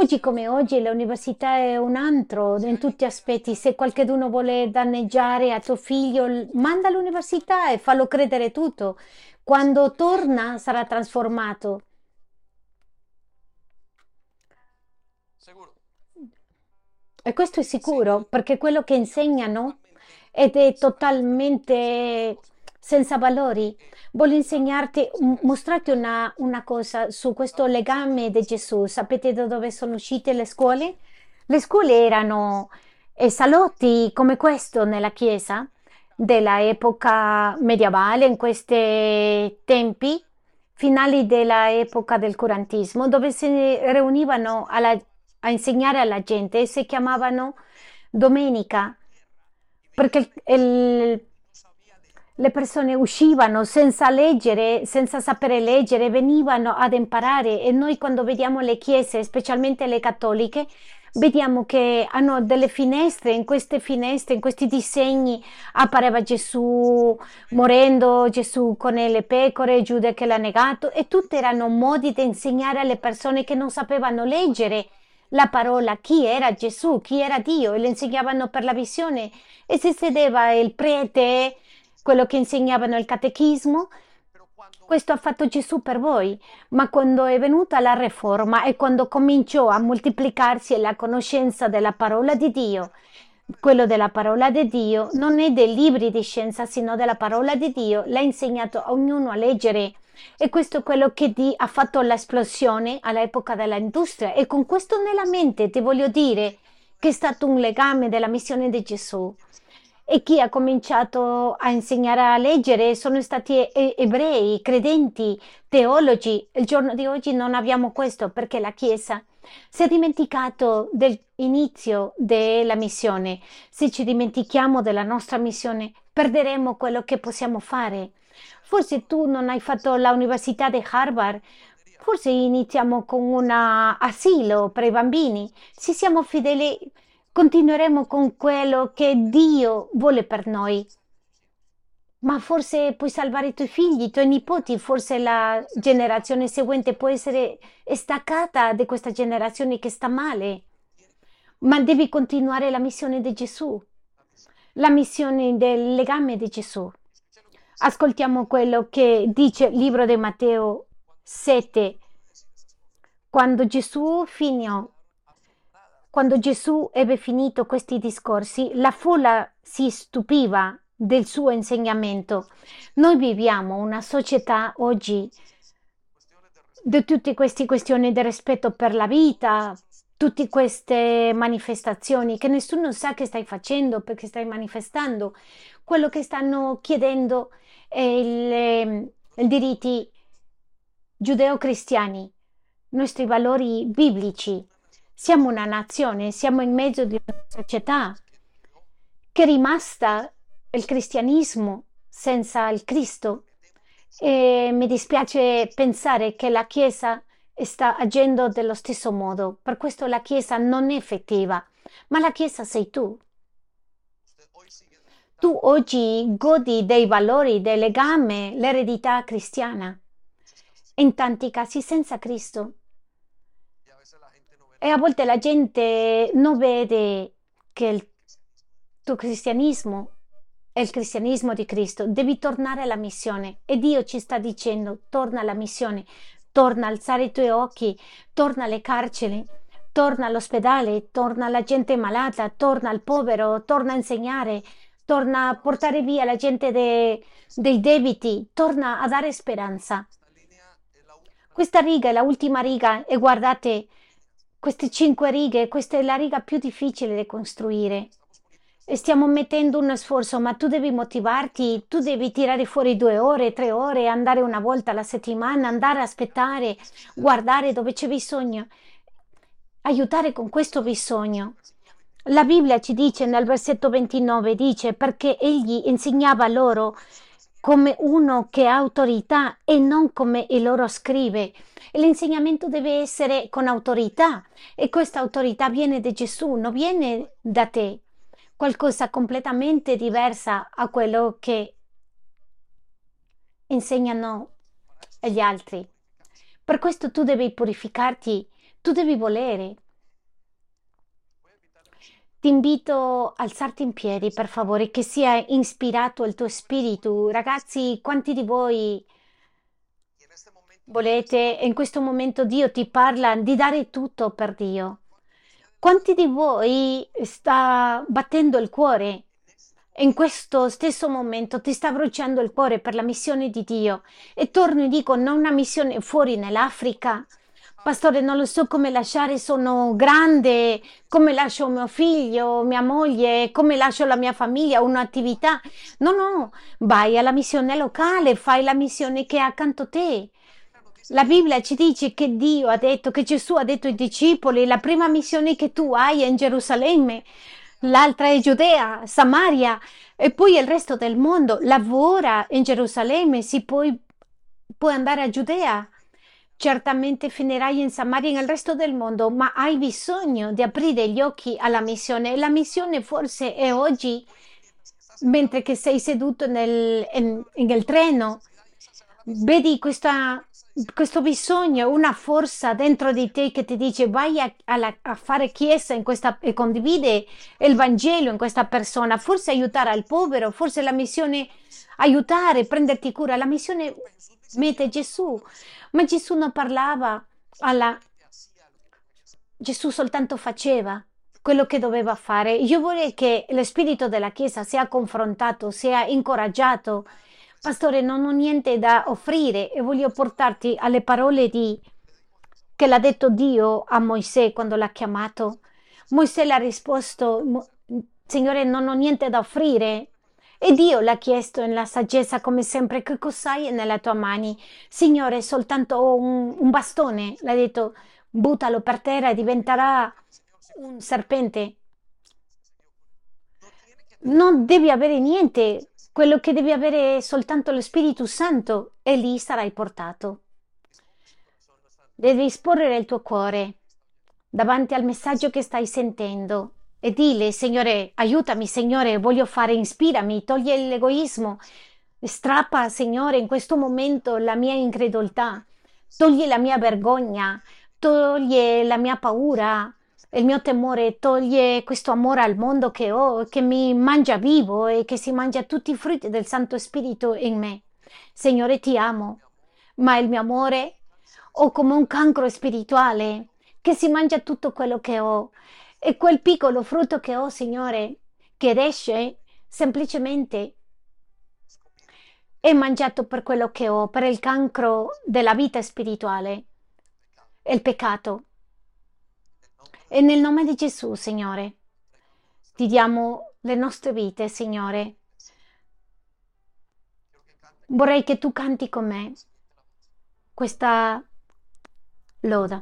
Speaker 1: Oggi come oggi l'università è un altro in tutti gli aspetti. Se qualcuno vuole danneggiare a tuo figlio, manda all'università e fallo credere tutto. Quando torna sarà trasformato. E questo è sicuro perché quello che insegnano ed è totalmente senza valori. Voglio insegnarti, mostrarti una, una cosa su questo legame di Gesù. Sapete da dove sono uscite le scuole? Le scuole erano eh, salotti come questo nella chiesa dell'epoca medievale, in questi tempi finali dell'epoca del curantismo, dove si riunivano alla, a insegnare alla gente e si chiamavano domenica, perché il, il le persone uscivano senza leggere, senza sapere leggere, venivano ad imparare e noi quando vediamo le chiese, specialmente le cattoliche, vediamo che hanno delle finestre, in queste finestre, in questi disegni appareva Gesù morendo, Gesù con le pecore, Giuda che l'ha negato e tutti erano modi di insegnare alle persone che non sapevano leggere la parola chi era Gesù, chi era Dio e le insegnavano per la visione. E si sedeva il prete quello che insegnavano il catechismo. Questo ha fatto Gesù per voi, ma quando è venuta la riforma e quando cominciò a moltiplicarsi la conoscenza della parola di Dio, quello della parola di Dio non è dei libri di scienza, sino della parola di Dio, l'ha insegnato a ognuno a leggere. E questo è quello che ha fatto l'esplosione all'epoca dell'industria. E con questo nella mente ti voglio dire che è stato un legame della missione di Gesù e chi ha cominciato a insegnare a leggere sono stati ebrei, credenti, teologi. Il giorno di oggi non abbiamo questo perché la Chiesa si è dimenticato dell'inizio della missione. Se ci dimentichiamo della nostra missione, perderemo quello che possiamo fare. Forse tu non hai fatto l'università di Harvard, forse iniziamo con un asilo per i bambini. Se siamo fedeli continueremo con quello che Dio vuole per noi. Ma forse puoi salvare i tuoi figli, i tuoi nipoti, forse la generazione seguente può essere staccata da questa generazione che sta male. Ma devi continuare la missione di Gesù, la missione del legame di Gesù. Ascoltiamo quello che dice il libro di Matteo 7. Quando Gesù finì quando Gesù ebbe finito questi discorsi, la folla si stupiva del suo insegnamento. Noi viviamo una società oggi di tutte queste questioni di rispetto per la vita, tutte queste manifestazioni che nessuno sa che stai facendo perché stai manifestando. Quello che stanno chiedendo è il, i diritti giudeo-cristiani, i nostri valori biblici. Siamo una nazione, siamo in mezzo di una società che è rimasta il cristianesimo senza il Cristo. E mi dispiace pensare che la Chiesa sta agendo dello stesso modo. Per questo la Chiesa non è effettiva, ma la Chiesa sei tu. Tu oggi godi dei valori, del legame, l'eredità cristiana. In tanti casi senza Cristo. E a volte la gente non vede che il tuo cristianesimo è il cristianesimo di Cristo. Devi tornare alla missione. E Dio ci sta dicendo, torna alla missione torna a alzare i tuoi occhi, torna alle carceri, torna all'ospedale, torna alla gente malata, torna al povero, torna a insegnare, torna a portare via la gente de, dei debiti, torna a dare speranza. Questa riga è l'ultima riga e guardate queste cinque righe, questa è la riga più difficile da costruire stiamo mettendo uno sforzo, ma tu devi motivarti, tu devi tirare fuori due ore, tre ore, andare una volta alla settimana, andare a aspettare, guardare dove c'è bisogno, aiutare con questo bisogno. La Bibbia ci dice nel versetto 29, dice perché egli insegnava loro come uno che ha autorità e non come il loro scrive. L'insegnamento deve essere con autorità e questa autorità viene da Gesù, non viene da te qualcosa completamente diversa a quello che insegnano gli altri. Per questo tu devi purificarti, tu devi volere. Ti invito a alzarti in piedi, per favore, che sia ispirato il tuo spirito. Ragazzi, quanti di voi volete, in questo momento Dio ti parla di dare tutto per Dio? Quanti di voi sta battendo il cuore in questo stesso momento ti sta bruciando il cuore per la missione di Dio e torno e dico non una missione fuori nell'Africa pastore non lo so come lasciare sono grande come lascio mio figlio mia moglie come lascio la mia famiglia un'attività no no vai alla missione locale fai la missione che è accanto a te la Bibbia ci dice che Dio ha detto, che Gesù ha detto ai discepoli, la prima missione che tu hai è in Gerusalemme, l'altra è Giudea, Samaria e poi il resto del mondo. Lavora in Gerusalemme, si poi puoi andare a Giudea. Certamente finirai in Samaria e nel resto del mondo, ma hai bisogno di aprire gli occhi alla missione. La missione forse è oggi, mentre che sei seduto nel, in, nel treno, vedi questa questo bisogno, una forza dentro di te che ti dice vai a, a, a, fare chiesa questa, e condivide il Vangelo in questa persona, forse aiutare al povero, forse la missione aiutare, prenderti cura, la missione mette Gesù, ma Gesù non parlava alla... Gesù soltanto faceva quello che doveva fare. Io vorrei che lo spirito della Chiesa sia confrontato, sia incoraggiato Pastore, non ho niente da offrire e voglio portarti alle parole di... che l'ha detto Dio a Mosè quando l'ha chiamato. Mosè le ha risposto, Signore, non ho niente da offrire. E Dio l'ha chiesto nella saggezza, come sempre, che cos'hai nelle tue mani? Signore, soltanto un, un bastone. L'ha detto, buttalo per terra e diventerà un serpente. Non devi avere niente quello che devi avere è soltanto lo Spirito Santo e lì sarai portato. Devi esporre il tuo cuore davanti al messaggio che stai sentendo e dile, Signore, aiutami, Signore, voglio fare, ispirami, togli l'egoismo, strappa, Signore, in questo momento la mia incredulità, togli la mia vergogna, togli la mia paura, il mio temore toglie questo amore al mondo che ho, che mi mangia vivo e che si mangia tutti i frutti del Santo Spirito in me. Signore, ti amo, ma il mio amore ho come un cancro spirituale che si mangia tutto quello che ho. E quel piccolo frutto che ho, Signore, che esce semplicemente è mangiato per quello che ho, per il cancro della vita spirituale, il peccato E nel nome di Gesù, Signore, ti diamo le nostre vite, Signore. Vorrei che tu canti con me questa loda.